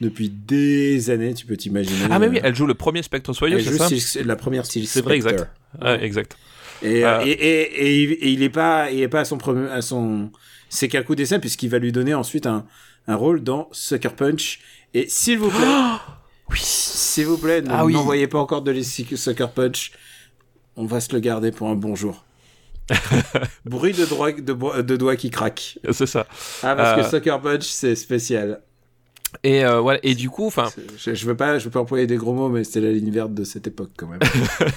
depuis des années, tu peux t'imaginer. Ah mais oui, elle joue le premier Spectre Soyeux, c'est ça Steel- la première style C'est vrai, exact. Ouais, exact. Et, Euh, et, et, et il- et il est pas, il est pas à son premier, à son, c'est qu'un coup d'essai puisqu'il va lui donner ensuite un, un rôle dans Sucker Punch. Et s'il vous plaît, Oui. S'il vous plaît, Ah oui. n'envoyez pas encore de les Sucker Punch. On va se le garder pour un bonjour. Bruit de, droit, de, doigts qui craquent. C'est ça. Ah, parce Euh. que Sucker Punch, c'est spécial. Et euh, voilà. Et du coup, enfin, Je, je veux pas, je veux pas employer des gros mots, mais c'était la ligne verte de cette époque quand même.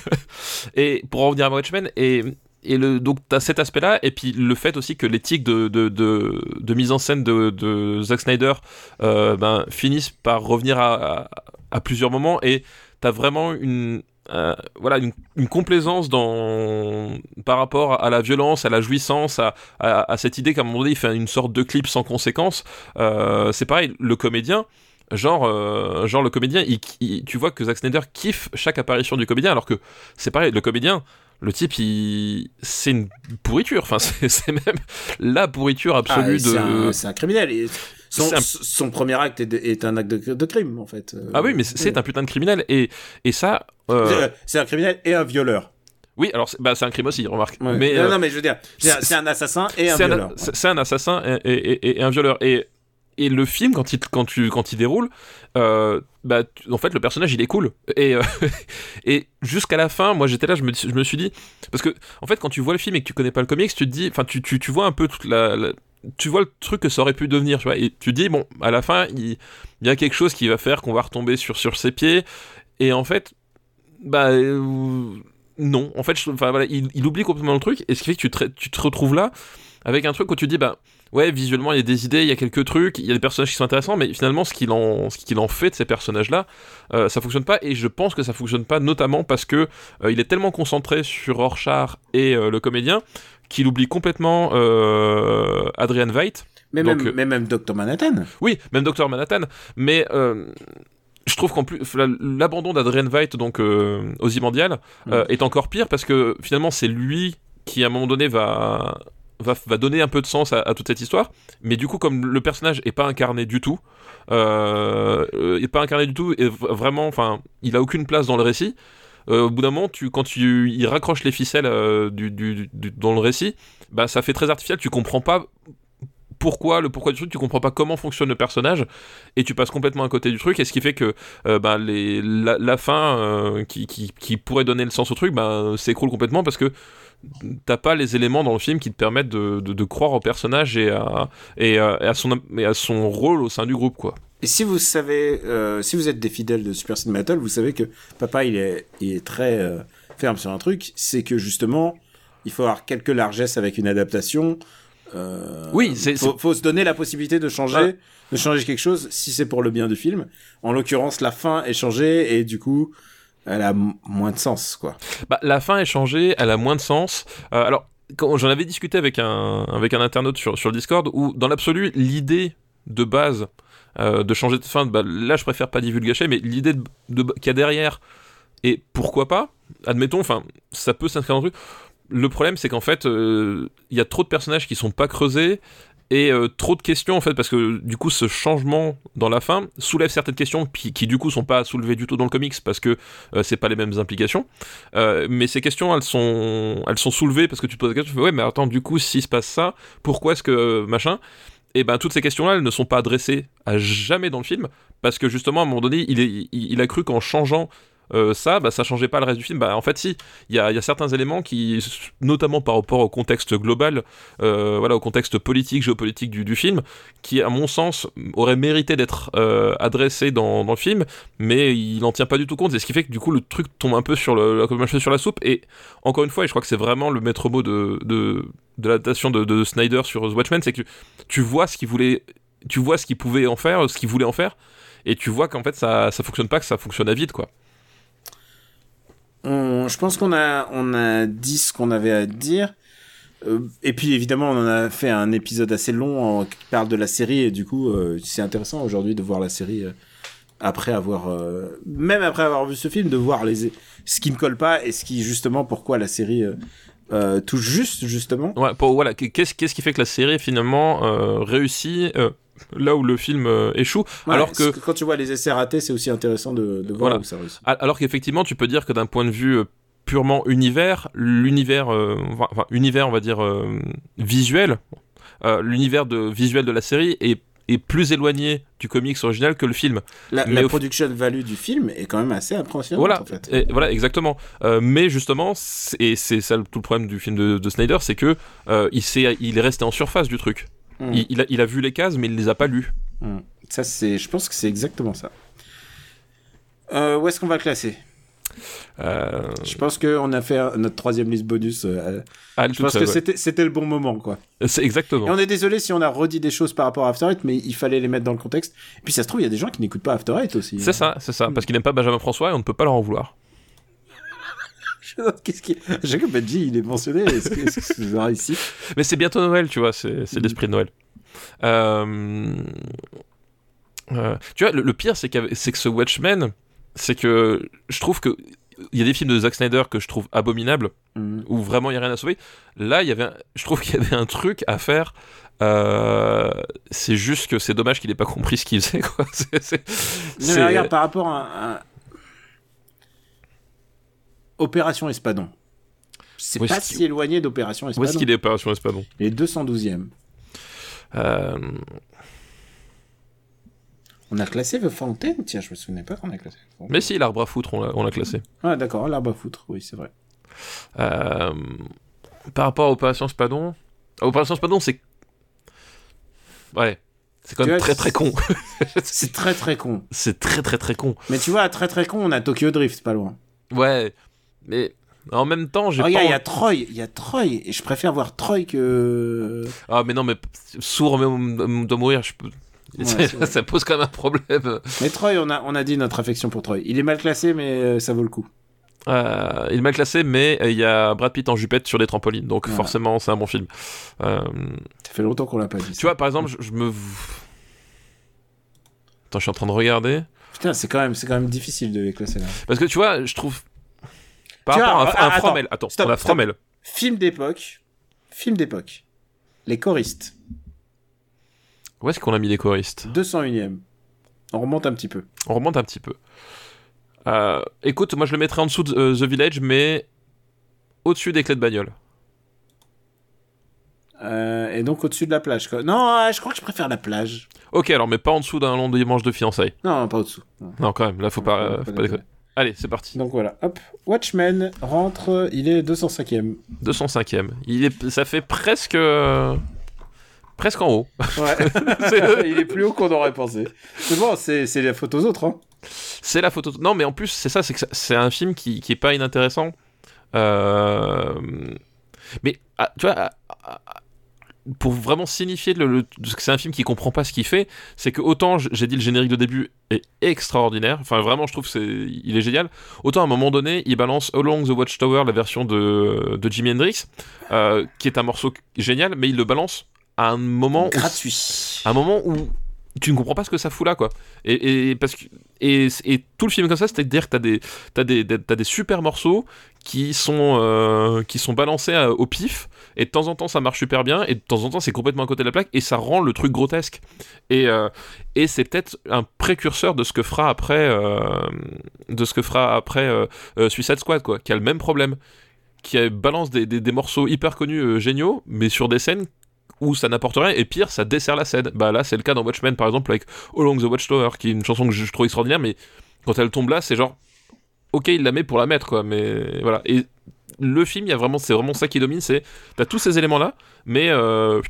et pour en revenir à Watchmen, et et le donc t'as cet aspect-là, et puis le fait aussi que l'éthique de, de, de, de mise en scène de, de Zack Snyder euh, ben, finissent par revenir à, à, à plusieurs moments, et t'as vraiment une euh, voilà une, complaisance dans par rapport à la violence, à la jouissance, à, cette idée qu'à un moment donné il fait une sorte de clip sans conséquence. Euh, c'est pareil, le comédien. Genre, euh, genre le comédien, tu vois que Zack Snyder kiffe chaque apparition du comédien, alors que c'est pareil, le comédien, le type, il... c'est une pourriture. Enfin, c'est même la pourriture Ah, absolue c'est de. c'est un criminel. Et son, C'est un- son premier acte est, de- est un acte de, de crime, en fait. Euh, Ah oui, mais c'est c'est un putain de criminel. Et, et ça. euh, C'est- un criminel et un violeur. Oui, alors c'est bah, un crime aussi, remarque. Ouais. Mais, non, euh, non, mais je veux dire, c'est- un assassin et un violeur. c'est- c'est un assassin et, et- et- et un violeur. Et, et le film, quand il, quand tu, quand il déroule, euh, bah, en fait, le personnage, il est cool. Et, euh, et jusqu'à la fin, moi, j'étais là, je me, je me suis dit... Parce que, en fait, quand tu vois le film et que tu connais pas le comics, tu te dis... Enfin, tu, tu, tu vois un peu toute la... tu vois le truc que ça aurait pu devenir, tu vois, et tu te dis, bon, à la fin, il, y a quelque chose qui va faire qu'on va retomber sur, sur ses pieds, et en fait, bah, euh, non, en fait, je- voilà, il, il oublie complètement le truc, et ce qui fait que tu tu te retrouves là, avec un truc où tu te dis, bah, ouais, visuellement, il y a des idées, il y a quelques trucs, il y a des personnages qui sont intéressants, mais finalement, ce qu'il en, ce qu'il en fait de ces personnages-là, euh, ça fonctionne pas, et je pense que ça fonctionne pas, notamment parce que euh, il est tellement concentré sur Rorschach et euh, le comédien, qu'il oublie complètement euh, Adrian Veidt. Mais, Donc, même, mais même Dr. Manhattan. Oui, même Dr Manhattan, mais je trouve qu'en plus la- l'abandon d'Adrian Veidt donc euh, Ozymandias euh, est encore pire parce que finalement c'est lui qui à un moment donné va va, donner un peu de sens à, toute cette histoire, mais du coup comme le personnage est pas incarné du tout, euh, est pas incarné du tout et vraiment enfin il a aucune place dans le récit. euh, au bout d'un moment, tu, quand tu, il raccroche les ficelles euh, du, dans le récit, bah, ça fait très artificiel. Tu comprends pas pourquoi le pourquoi du truc, tu comprends pas comment fonctionne le personnage et tu passes complètement à côté du truc. Et ce qui fait que euh, bah, les, la, fin qui, qui, qui pourrait donner le sens au truc bah, s'écroule complètement parce que t'as pas les éléments dans le film qui te permettent de, de, de croire au personnage et à, et, à, et à son, et à son rôle au sein du groupe. quoi. Et si vous savez, euh, si vous êtes des fidèles de Super Ciné Battle, vous savez que papa, il est, il est très euh, ferme sur un truc, c'est que justement, il faut avoir quelques largesses avec une adaptation. Euh, Oui, c'est- faut, faut se donner la possibilité de changer, Ouais. de changer quelque chose si c'est pour le bien du film. En l'occurrence, la fin est changée et du coup, elle a moins de sens, quoi. Bah, la fin est changée, elle a moins de sens. Euh, alors, j'en avais discuté avec un, avec un internaute sur, sur le Discord, où dans l'absolu, l'idée de base euh, de changer de fin, bah, là je préfère pas divulgacher, mais l'idée de, de- qu'il y a derrière, et pourquoi pas, admettons, enfin, ça peut s'inscrire dans le truc. Le problème, c'est qu'en fait, euh, il y a trop de personnages qui sont pas creusés et euh, trop de questions en fait parce que du coup ce changement dans la fin soulève certaines questions qui, du coup sont pas soulevées du tout dans le comics parce que euh, c'est pas les mêmes implications. Euh, mais ces questions elles sont elles sont soulevées parce que tu te poses la question ouais mais attends du coup s'il se passe ça pourquoi est-ce que euh, machin? Et ben toutes ces questions là elles ne sont pas adressées à jamais dans le film parce que justement à un moment donné il, est, il a cru qu'en changeant euh, ça, bah, ça changeait pas le reste du film. Bah, en fait, si, il y a, y a certains éléments qui, notamment par rapport au contexte global, euh, voilà, au contexte politique, géopolitique du, du film, qui, à mon sens, aurait mérité d'être euh, adressé dans, le film, mais il n'en tient pas du tout compte. Et ce qui fait que du coup, le truc tombe un peu sur le, sur la soupe. Et encore une fois, et je crois que c'est vraiment le maître mot de, de, l'adaptation de, de Snyder sur The Watchmen, c'est que tu, tu vois ce qu'il voulait, tu vois ce qu'il pouvait en faire, ce qu'il voulait en faire, et tu vois qu'en fait ça, ça fonctionne pas, que ça fonctionne à vide, quoi. Je pense qu'on a, on a dit ce qu'on avait à dire. Euh, et puis évidemment, on en a fait un épisode assez long en- qui parle de la série et du coup, euh, c'est intéressant aujourd'hui de voir la série euh, après avoir, même après avoir vu ce film, de voir les, ce qui ne colle pas et ce qui justement pourquoi la série touche juste justement. Voilà, qu'est-ce qu'est-ce qui fait que la série finalement réussit là où le film euh, échoue, Ouais, alors que quand tu vois les essais ratés, c'est aussi intéressant de, de voir Voilà. où ça réussit. al- alors qu'effectivement tu peux dire que d'un point de vue euh, purement univers, l'univers, euh, enfin univers on va dire visuel, l'univers de visuel de la série est est plus éloigné du comics original que le film. La, Mais la au- production value du film est quand même assez impressionnante Voilà, en fait. et voilà, exactement. Euh, mais justement, et c'est ça le- tout le problème du film de, de Snyder, c'est que euh, il, il est resté en surface du truc. Mm. Il, il a, il a vu les cases, mais il les a pas lues. Mm. Ça, c'est, je pense que c'est exactement ça. Euh, où est-ce qu'on va classer? Euh, Je pense qu'on a fait notre troisième liste bonus. euh, elle je pense que ouais. c'était, le bon moment, quoi. C'est exactement. Et on est désolé si on a redit des choses par rapport à After Eight, mais il fallait les mettre dans le contexte. Et puis ça se trouve, il y a des gens qui n'écoutent pas After Eight aussi. C'est ça, c'est ça, parce qu'il n'aime pas Benjamin François et on ne peut pas leur en vouloir. Qu'est-ce qu'il... Jacob Benji, il est mentionné. Est-ce que, est-ce que c'est genre ici? Mais c'est bientôt Noël, tu vois, c'est c'est l'esprit de Noël. Euh, euh, tu vois, le, le pire, c'est, c'est que ce Watchmen, c'est que je trouve que. Il y a des films de Zack Snyder que je trouve abominables, Mm. où vraiment il n'y a rien à sauver. Là, il y avait un- je trouve qu'il y avait un truc à faire. Euh, c'est juste que c'est dommage qu'il n'ait pas compris ce qu'il faisait. Quoi. C'est, c'est- Non, c'est- mais regarde, par rapport à, à- Opération Espadon. C'est Où pas si éloigné d'Opération Où Espadon. est-ce qu'il est, Opération Espadon Il est 212e. Euh, On a classé The Fountain Tiens, je me souvenais pas qu'on a classé. The Fountain. Mais si, l'arbre à foutre, on l'a, on l'a classé. Ah, d'accord, l'arbre à foutre, oui, c'est vrai. Euh, par rapport à Opération Spadon, Opération Spadon, c'est. Ouais. C'est quand Tu même vois, très très con. C'est très très con. c'est très très très con. Mais tu vois, très très con, on a Tokyo Drift, pas loin. Ouais. Mais en même temps, j'ai pas. il y a Troy, il y a Troy, et je préfère voir Troy que. Ah, mais non, mais sourd mais doit mourir. Je peux... Ouais, ça, pose quand même un problème. Mais Troy, on a, on a dit notre affection pour Troy. Il est mal classé, mais euh, ça vaut le coup. Euh, il est mal classé, mais euh, il y a Brad Pitt en jupette sur des trampolines, donc Voilà. forcément, c'est un bon film. Euh, Ça fait longtemps qu'on l'a pas dit. tu vois, par exemple, je, je me. Attends, je suis en train de regarder. Putain, c'est quand même, c'est quand même difficile de les classer là. Parce que tu vois, je trouve. Par vois, rapport à, un attends, Fromel. Attends, stop, on a stop. Fromel. Film d'époque. Film d'époque. Les choristes. Où est-ce qu'on a mis les choristes? 201ème. On remonte un petit peu. On remonte un petit peu. Euh, écoute, moi je le mettrais en dessous de euh, The Village, mais au-dessus des clés de bagnole. Euh, et donc au-dessus de la plage. Quoi. Non, euh, je crois que je préfère la plage. Ok, alors, mais pas en dessous d'un long dimanche de fiançailles. Non, pas au-dessous. Non. Non, quand même, là faut pas, euh, Pas faut pas déconner. Allez, c'est parti. Donc voilà, hop. Watchmen rentre, il est 205ème. 205ème. Il est, ça fait presque. euh, presque en haut. Ouais. C'est- il est plus haut qu'on aurait pensé. C'est bon, c'est, la faute aux autres. Hein. C'est la photo. Non, mais en plus, c'est ça, c'est que ça- c'est un film qui, qui est pas inintéressant. Euh, Mais, ah, tu vois, ah, ah, pour vraiment signifier le, le- que c'est un film qui comprend pas ce qu'il fait, c'est que autant j'ai dit le générique de début est extraordinaire, enfin vraiment, je trouve c'est il est génial. Autant à un moment donné, il balance Along the Watchtower, la version de, de Jimi Hendrix, euh, qui est un morceau génial, mais il le balance à un moment où Gratuit. à un moment où tu ne comprends pas ce que ça fout là quoi et, et parce que et, et tout le film comme ça c'est à dire que t'as des t'as des, des super morceaux qui sont euh, qui sont balancés euh, au pif et de temps en temps ça marche super bien et de temps en temps c'est complètement à côté de la plaque et ça rend le truc grotesque. Et euh, et c'est peut-être un précurseur de ce que fera après euh, de ce que fera après euh, Suicide Squad quoi qui a le même problème qui balance des, des, morceaux hyper connus géniaux mais sur des scènes où ça n'apporte rien et pire ça dessert la scène. Bah là c'est le cas dans Watchmen par exemple avec Along the Watchtower qui est une chanson que je trouve extraordinaire mais quand elle tombe là c'est genre ok il la met pour la mettre quoi mais voilà. Et le film il y a vraiment c'est vraiment ça qui domine c'est t'as tous ces éléments là mais euh,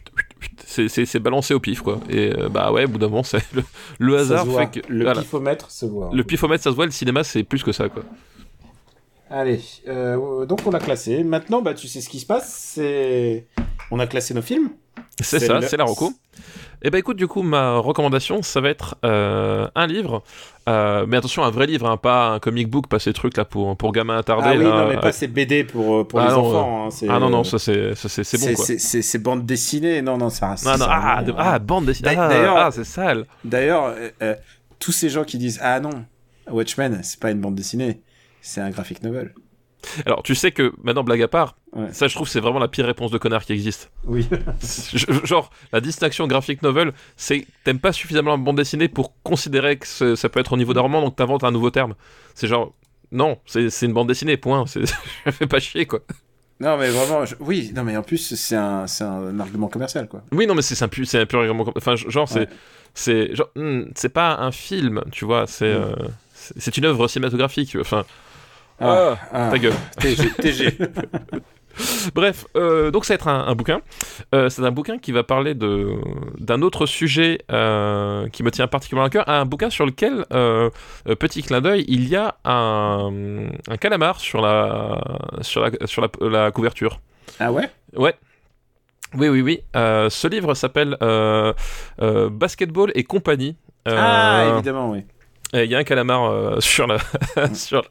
c'est- balancé au pif quoi et euh, bah ouais au bout d'un moment c'est le, le hasard fait que Le voilà. pifomètre se voit. le pifomètre ça se voit le cinéma c'est plus que ça quoi Allez, euh, donc on l'a classé. Maintenant, bah, tu sais ce qui se passe. C'est, on a classé nos films. C'est ça, le- c'est la reco. Et bah écoute, du coup, ma recommandation, ça va être euh, un livre, euh, mais attention, un vrai livre, hein, pas un comic book, pas ces trucs là pour, pour gamins attardés. ah oui, là, non, mais euh, pas ces BD pour, euh, pour Ah les non, enfants. hein, Ah non, non, ça c'est ça, c'est- c'est bon c'est, quoi. bande dessinée. Non, non, ça. Non, ça- non, ça- ah, de- ah, bande dessinée. Ah, d'ailleurs- ah, c'est sale. D'ailleurs, euh, euh, tous ces gens qui disent ah non, Watchmen, c'est pas une bande dessinée, c'est un graphic novel. Alors, tu sais que, maintenant, blague à part, Ouais. ça je trouve c'est vraiment la pire réponse de connard qui existe. Oui. Je- Genre, la distinction graphic novel, c'est t'aimes pas suffisamment la bande dessinée pour considérer que ce- ça peut être au niveau d'un roman, donc t'inventes un nouveau terme. C'est genre, non, c'est une bande dessinée, point. Ça fait pas chier, quoi. Non, mais vraiment, je- oui, non, mais en plus, c'est un, un argument commercial, quoi. Oui, non, mais c'est un, pu- un pur argument. Enfin, genre, c'est. Ouais. C'est hmm, c'est pas un film, tu vois, c'est Mm. euh, c'est c'est une œuvre cinématographique. Enfin, Ah, ah, ta gueule. TG, TG. Bref, euh, donc ça va être un, un bouquin. Euh, c'est un bouquin qui va parler de d'un autre sujet euh, qui me tient particulièrement à cœur. Un bouquin sur lequel, petit clin d'œil, il y a un, un calamar sur la sur la sur la, la couverture. ah ouais? Ouais. Oui, oui, oui. Ce livre s'appelle Basketball et compagnie. Ah, évidemment, oui. Il y a un calamar sur la, sur la-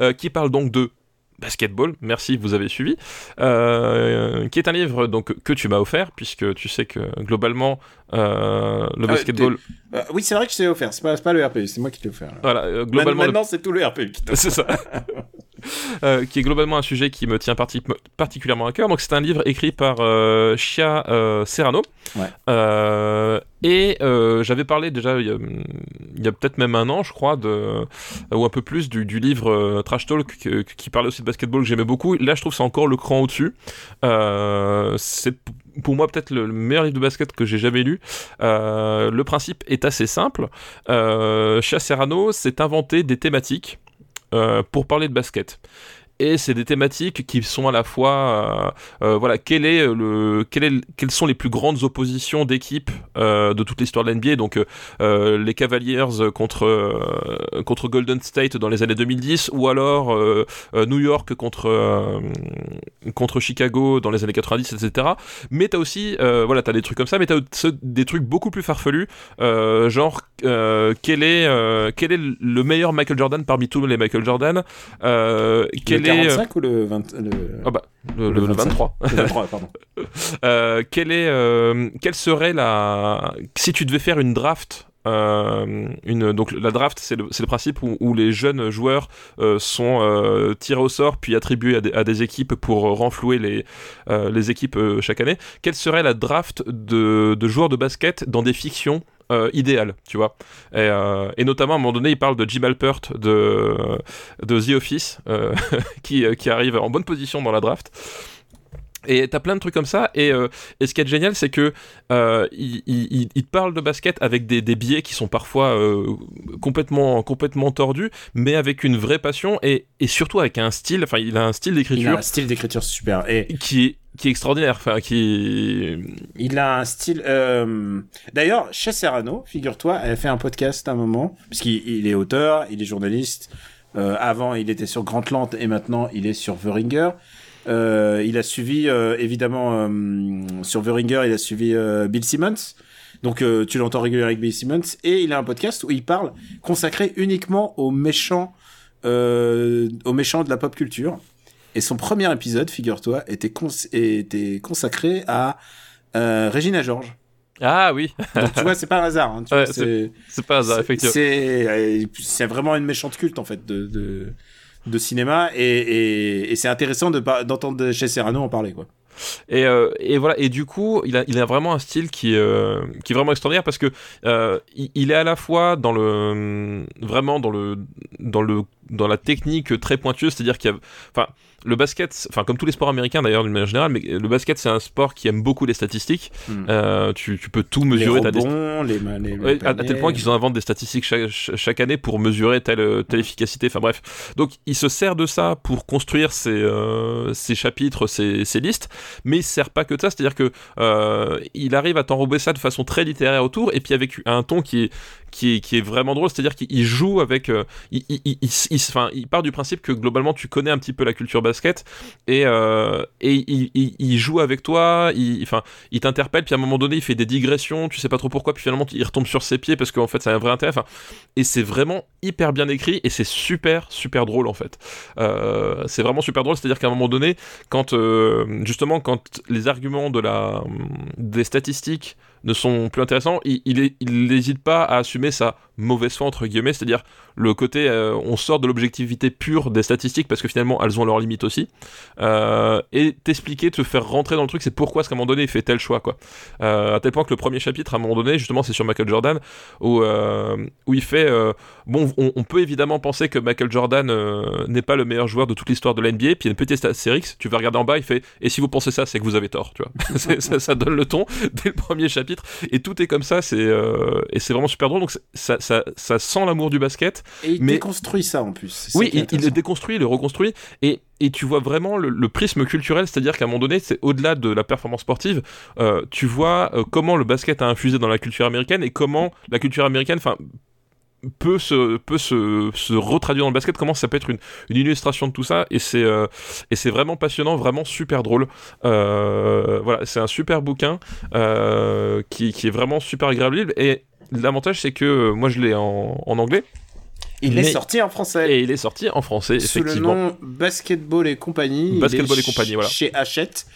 euh, qui parle donc de basketball. Merci, vous avez suivi. Euh, qui est un livre donc que tu m'as offert puisque tu sais que globalement euh, le Ah, basketball, Euh, oui, c'est vrai que je t'ai offert. C'est pas, pas le RPU, c'est moi qui l'ai offert. là. voilà, euh, globalement le- Maintenant, c'est tout le RPU qui t'a c'est ça. Qui est globalement un sujet qui me tient parti- particulièrement à cœur. Donc c'est un livre écrit par Chia Serrano. Ouais. Et j'avais parlé déjà il y a, peut-être même un an, je crois, de, ou un peu plus du, du livre Trash Talk qui parlait aussi de basketball que j'aimais beaucoup. Là, je trouve que c'est encore le cran au-dessus. C'est pour moi peut-être le, le meilleur livre de basket que j'ai jamais lu. Euh, le principe est assez simple. Euh, s'est inventé des thématiques euh, pour parler de basket. Et c'est des thématiques qui sont à la fois, euh, euh, voilà, quel est le, quel est, quelles sont les plus grandes oppositions d'équipes euh, de toute l'histoire de l'NBA. Donc euh, euh, les Cavaliers contre euh, contre Golden State dans les années 2010, ou alors euh, euh, New York contre euh, contre Chicago dans les années 90, etc. Mais t'as aussi, euh, voilà, t'as des trucs comme ça, mais t'as des trucs beaucoup plus farfelus, euh, genre euh, quel est euh, quel est le meilleur Michael Jordan parmi tous les Michael Jordan euh, quel le est 45 ou le 20 le... Ah bah, le, Le le- le 25. 23 le 23, pardon. euh, quelle est euh, quelle serait la si tu devais faire une draft euh, une donc la draft c'est le, principe où, où les jeunes joueurs euh, sont euh, tirés au sort puis attribués à des, à des équipes pour renflouer les euh, les équipes euh, chaque année quelle serait la draft de, de joueurs de basket dans des fictions euh, idéales tu vois. Et, euh, et notamment à un moment donné il parle de Jim Alpert de de The Office euh, qui qui arrive en bonne position dans la draft et t'as plein de trucs comme ça. Et, euh, et ce qui est génial, c'est que euh, il, il, il parle de basket avec des, des biais qui sont parfois euh, complètement, complètement tordus, mais avec une vraie passion et, et surtout avec un style. Enfin, il a un style Il a d'écriture un style d'écriture super. Et qui est qui est extraordinaire. Enfin, qui il a un style. euh, D'ailleurs, chez Serrano, figure-toi, elle a fait un podcast à un moment, puisqu'il il est auteur, il est journaliste. Euh, avant, il était sur Grantland et maintenant, il est sur The Ringer. Euh, il a suivi, euh, évidemment, euh, sur The Ringer, il a suivi Bill Simmons. Donc, tu l'entends régulièrement avec Bill Simmons. Et il a un podcast où il parle consacré uniquement aux méchants, aux méchants de la pop culture. Et son premier épisode, figure-toi, était, cons était consacré à Regina George. ah oui, Donc tu vois, c'est pas un hasard. Hein, Ouais, c'est pas hasard c'est- effectivement. C'est c'est vraiment une méchante culte en fait de de, de cinéma et, et, et c'est intéressant d'entendre chez Serrano en parler quoi. Et, euh, et voilà. Et du coup, il a, il a vraiment un style qui, euh, qui est vraiment extraordinaire parce que euh, il est à la fois dans le vraiment dans le dans le dans la technique très pointueuse, c'est-à-dire qu'il y a, enfin, le basket, enfin comme tous les sports américains d'ailleurs d'une manière générale, mais le basket c'est un sport qui aime beaucoup les statistiques. Hmm. Euh, tu, tu peux tout Les mesurer. des- rebonds, les, les, Ouais, les à, tel point qu'ils en inventent des statistiques chaque, ch- chaque année pour mesurer telle, telle efficacité. Enfin bref. Donc il se sert de ça pour construire ses, euh, ses chapitres, ses, ses listes, mais il se sert pas que de ça. C'est-à-dire que euh, il arrive à t'enrober ça de façon très littéraire autour, et puis avec un ton qui est, qui est, vraiment drôle. C'est-à-dire qu'il joue avec. euh, il, part du principe que globalement tu connais un petit peu la culture basket, et, euh, il, joue avec toi. Il, t'interpelle, puis à un moment donné, il fait des digressions, tu sais pas trop pourquoi, puis finalement, il retombe sur ses pieds parce qu'en fait, ça a un vrai intérêt. Et c'est vraiment hyper bien écrit et c'est super, super drôle en fait. Euh, c'est vraiment super drôle, c'est-à-dire qu'à un moment donné, quand justement, quand les arguments de la, des statistiques ne sont plus intéressants, il n'hésite pas à assumer sa mauvaise foi entre guillemets, c'est-à-dire le côté euh, on sort de l'objectivité pure des statistiques parce que finalement elles ont leurs limites aussi, euh, et t'expliquer, te faire rentrer dans le truc, c'est pourquoi est-ce qu'à un moment donné il fait tel choix quoi. Euh, à tel point que le premier chapitre à un moment donné justement c'est sur Michael Jordan où où il fait bon on, peut évidemment penser que Michael Jordan n'est pas le meilleur joueur de toute l'histoire de l'NBA, puis il y a une petite astérix, tu vas regarder en bas, il fait et si vous pensez ça c'est que vous avez tort, tu vois. ça, ça, donne le ton dès le premier chapitre et tout est comme ça, c'est et c'est vraiment super drôle donc ça ça, sent l'amour du basket. Et il déconstruit ça en plus. Oui, il, le déconstruit, il le reconstruit. Et, et tu vois vraiment le, prisme culturel, c'est-à-dire qu'à un moment donné, c'est au-delà de la performance sportive, euh, tu vois euh, comment le basket a infusé dans la culture américaine et comment la culture américaine, enfin, peut se peut se, se, retraduire dans le basket comment ça peut être une, une illustration de tout ça et c'est euh, et c'est vraiment passionnant vraiment super drôle voilà c'est un super bouquin qui, qui, est vraiment super agréable et L'avantage, c'est que moi, je l'ai en, anglais. Il est sorti en français. Et il est sorti en français, Sous effectivement. le nom Basketball et compagnie. Basketball et compagnie, voilà. Chez Hachette.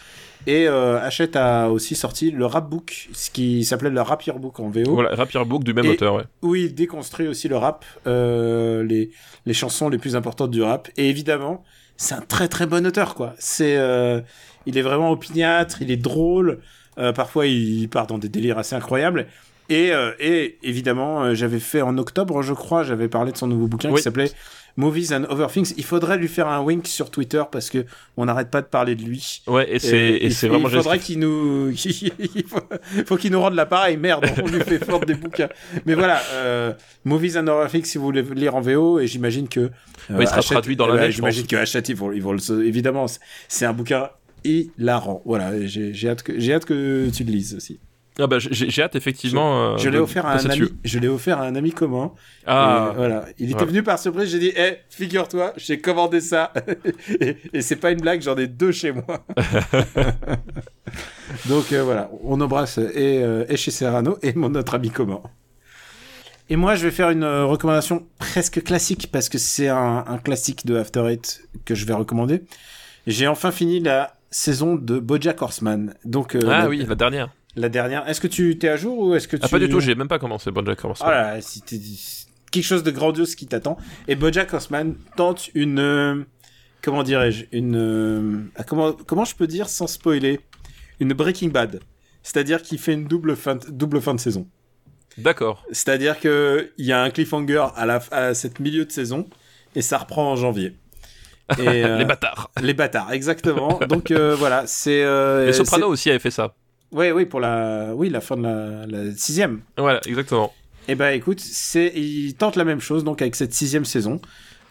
Et euh, Hachette a aussi sorti le rap book, ce qui s'appelait le rap book en VO. Voilà, rap book du même auteur, ouais. Oui, il déconstruit aussi le rap, euh, les, les chansons les plus importantes du rap. Et évidemment, c'est un très très bon auteur, quoi. C'est, euh, il est vraiment opiniâtre, il est drôle. Parfois, il part dans des délires assez incroyables. Et, euh, et évidemment, euh, j'avais fait en octobre, je crois, j'avais parlé de son nouveau bouquin qui s'appelait Movies and Other Things. Il faudrait lui faire un wink sur Twitter parce que on n'arrête pas de parler de lui. Ouais, et c'est c'est vraiment. Il faudrait qu'il nous, il faut, qu'il nous rende l'appareil. Merde, on lui fait fort des bouquins. Mais voilà, euh, Movies and Other Things, si vous voulez lire en VO, et j'imagine que. Euh, il sera traduit dans la ouais, J'imagine que Hachette, ils vont, ils vont le, évidemment, c'est un bouquin hilarant. Voilà, j'ai hâte que j'ai hâte que tu le lises aussi. Ah bah, j'ai hâte effectivement. Je, euh, l'ai offert à un ami. Je l'ai offert à un ami commun. Ah. voilà. Il était venu par surprise. J'ai dit, eh, figure-toi, j'ai commandé ça. et, c'est pas une blague, j'en ai deux chez moi. Donc euh, voilà, on embrasse et, euh, et, chez Serrano et mon autre ami commun. Et moi, je vais faire une recommandation presque classique parce que c'est un, un, classique de After Eight que je vais recommander. J'ai enfin fini la saison de BoJack Horseman. Donc ah oui, la dernière la dernière. Est-ce que tu t'es à jour ou est-ce que tu... Ah, pas du tout, j'ai même pas commencé BoJack Horseman. Voilà, si quelque chose de grandiose qui t'attend. Et BoJack Horseman tente une... Euh, comment dirais-je Une... Euh, ah, comment, comment je peux dire sans spoiler Une Breaking Bad. C'est-à-dire qu'il fait une double fin, de, double fin de saison. D'accord. C'est-à-dire que il y a un cliffhanger à, la, à cette milieu de saison et ça reprend en janvier. Et, euh, les bâtards. Les bâtards, exactement. Donc voilà, c'est. Les Sopranos aussi avaient fait ça. Oui, oui, pour la, oui, la fin de la, la sixième. Voilà, exactement. Et eh ben, écoute, c'est, il tente la même chose donc avec cette sixième saison.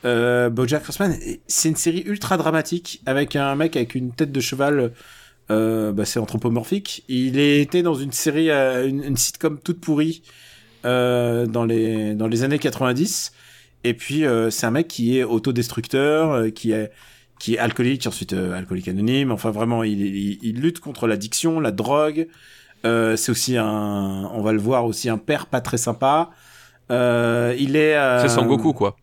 Euh, BoJack Horseman, c'est une série ultra dramatique avec un mec avec une tête de cheval. Euh, bah, c'est anthropomorphique. Il était dans une série, euh, une, une, sitcom toute pourrie euh, dans les dans les années 90. Et puis euh, c'est un mec qui est autodestructeur, euh, qui est qui est alcoolique, ensuite euh, alcoolique anonyme. Enfin, vraiment, il, il, il lutte contre l'addiction, la drogue. Euh, c'est aussi un, on va le voir aussi un père pas très sympa. Euh, il est. Euh, c'est Sangoku quoi.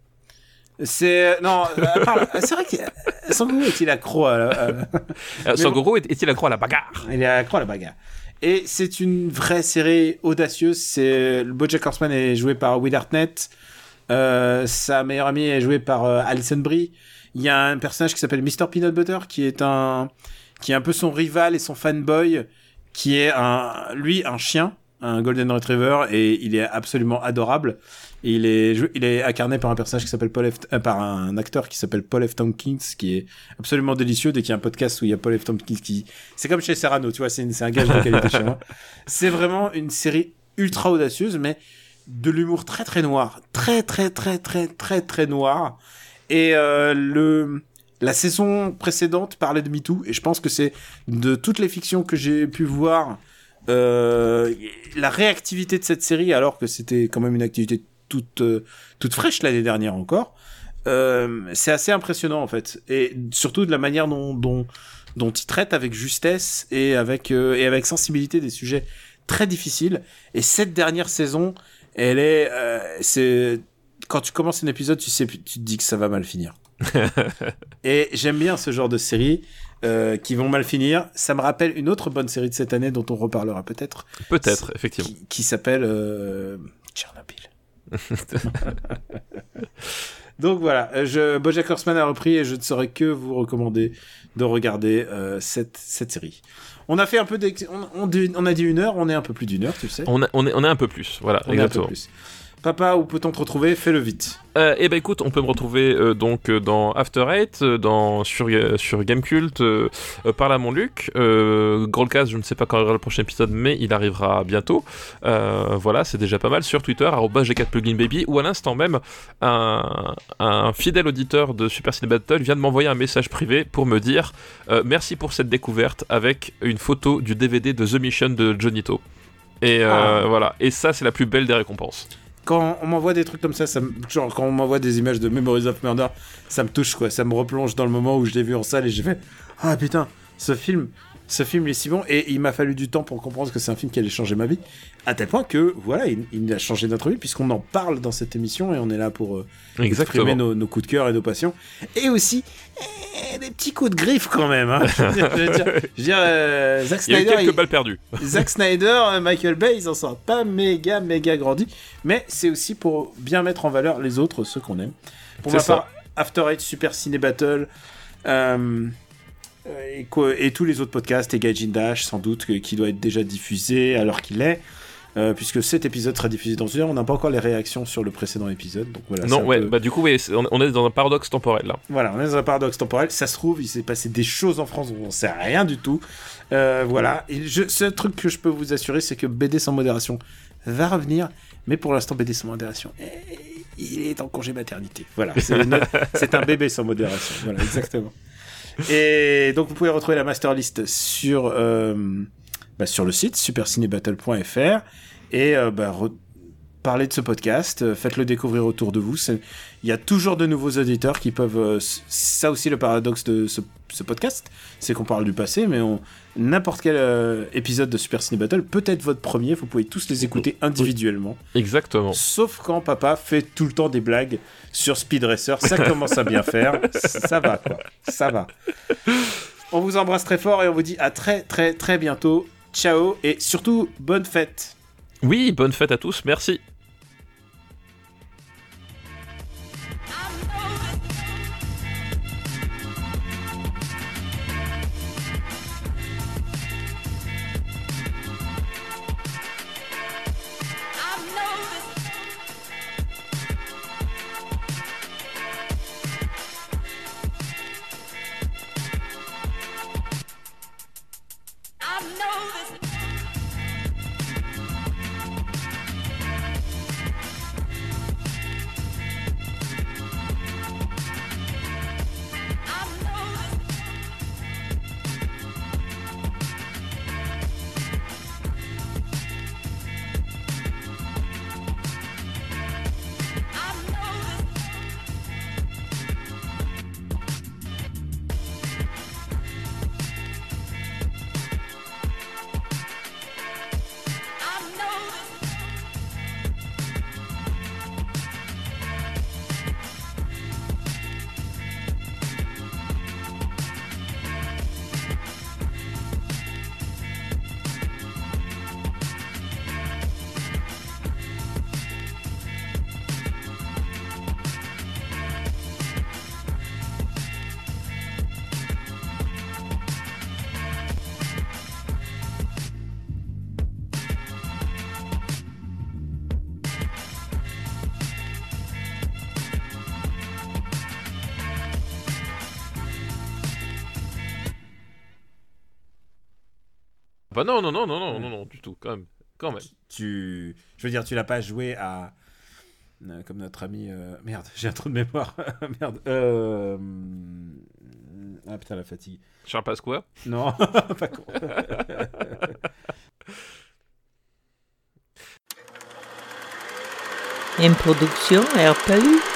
C'est non, c'est vrai que Sangoku est-il accro à. La... Sangoku est-il accro à la bagarre? Il est accro à la bagarre. Et c'est une vraie série audacieuse. C'est le BoJack Horseman est joué par Will Arnett. Euh, sa meilleure amie est jouée par Alison Brie. Il y a un personnage qui s'appelle Mr. Peanut Butter qui est un qui est un peu son rival et son fanboy qui est un lui un chien, un golden retriever et il est absolument adorable. Il est il est incarné par un personnage qui s'appelle Paul euh, par un acteur qui s'appelle Paul F. Tompkins qui est absolument délicieux dès qu'il y a un podcast où il y a Paul F. Tompkins qui c'est comme chez Serrano, tu vois, c'est c'est un gage de qualité chez moi. C'est vraiment une série ultra audacieuse mais de l'humour très très noir, très très très très très très noir et euh, le la saison précédente parlait de MeToo et je pense que c'est de toutes les fictions que j'ai pu voir euh, la réactivité de cette série alors que c'était quand même une activité toute euh, toute fraîche l'année dernière encore. C'est assez impressionnant en fait et surtout de la manière dont dont dont il traite avec justesse et avec et avec sensibilité des sujets très difficiles et cette dernière saison elle est c'est quand tu commences un épisode, tu sais, tu te dis que ça va mal finir. et j'aime bien ce genre de série. euh, qui vont mal finir. Ça me rappelle une autre bonne série de cette année dont on reparlera peut-être. Peut-être, effectivement. Qui, qui s'appelle euh, Tchernobyl. Donc voilà, je, Bojack Horseman a repris et je ne saurais que vous recommander de regarder euh, cette, cette série. On a fait un peu on, on, a dit une heure, on est un peu plus d'une heure, tu sais. On, a- on est, on est un peu plus, voilà, On est un peu exactement. plus. Papa, où peut-on te retrouver? Fais-le vite. Euh, eh ben écoute, on peut me retrouver euh, donc euh, dans After Eight, dans sur sur Gamecult, euh, par là mon Luc, euh, Grolcast, je ne sais pas quand arrivera le prochain épisode, mais il arrivera bientôt. Euh, voilà, c'est déjà pas mal sur Twitter @g4pluginbaby ou à l'instant même un, un fidèle auditeur de Super Ciné Battle vient de m'envoyer un message privé pour me dire euh, merci pour cette découverte avec une photo du DVD de The Mission de Jonito. Et euh, Ah. voilà, et ça c'est la plus belle des récompenses. Quand on m'envoie des trucs comme ça, genre quand on m'envoie des images de Memories of Murder, ça me touche quoi, ça me replonge dans le moment où je l'ai vu en salle et j'ai fait ah putain, ce film, ce film il est si bon et il m'a fallu du temps pour comprendre que c'est un film qui allait changer ma vie, à tel point que voilà, il, il a changé notre vie puisqu'on en parle dans cette émission et on est là pour euh, exprimer nos, nos coups de cœur et nos passions et aussi eh, des petits coups de griffe quand même. Hein. je veux dire, je veux dire, euh, Zack Il y a eu Snyder, quelques il- balles perdues. Zack Snyder, euh, Michael Bay, ils en sortent pas méga, méga grandi. Mais c'est aussi pour bien mettre en valeur les autres, ceux qu'on aime. Pour ma ça. part, After Eight, Super Ciné Battle, euh, et, quoi- et tous les autres podcasts, et Gaijin Dash, sans doute, qui doit être déjà diffusé alors qu'il est. euh, puisque cet épisode sera diffusé dans une heure, on n'a pas encore les réactions sur le précédent épisode. Donc voilà, Non, ouais, peu- bah du coup, on est dans un paradoxe temporel là. voilà, on est dans un paradoxe temporel. Ça se trouve, il s'est passé des choses en France dont on sait rien du tout. Euh, voilà. Et je, ce truc que je peux vous assurer, c'est que BD sans modération va revenir. Mais pour l'instant, BD sans modération, il est en congé maternité. Voilà. C'est un bébé sans modération. Voilà, exactement. Et donc, vous pouvez retrouver la master list sur, euh, bah, sur le site supercinébattle.fr et euh, bah, parler de ce podcast, euh, faites-le découvrir autour de vous. Il y a toujours de nouveaux auditeurs qui peuvent. euh, ça aussi le paradoxe de ce, ce podcast, c'est qu'on parle du passé, mais on- n'importe quel euh, épisode de Super Ciné Battle peut être votre premier. Vous pouvez tous les écouter individuellement, Exactement. sauf quand papa fait tout le temps des blagues sur Speed Racer. Ça commence à bien faire. Ça va quoi. Ça va. On vous embrasse très fort et on vous dit à très très très bientôt. Ciao et surtout bonne fête. Oui, bonne fête à tous, merci. Non, non, non, non, non, non, non, du tout, quand même. Quand même. tu je veux dire tu l'as pas joué à euh, comme notre ami euh, merde j'ai un trou de mémoire merde euh... ah putain la fatigue Charles Pasqua? Non pas con Une production RPU.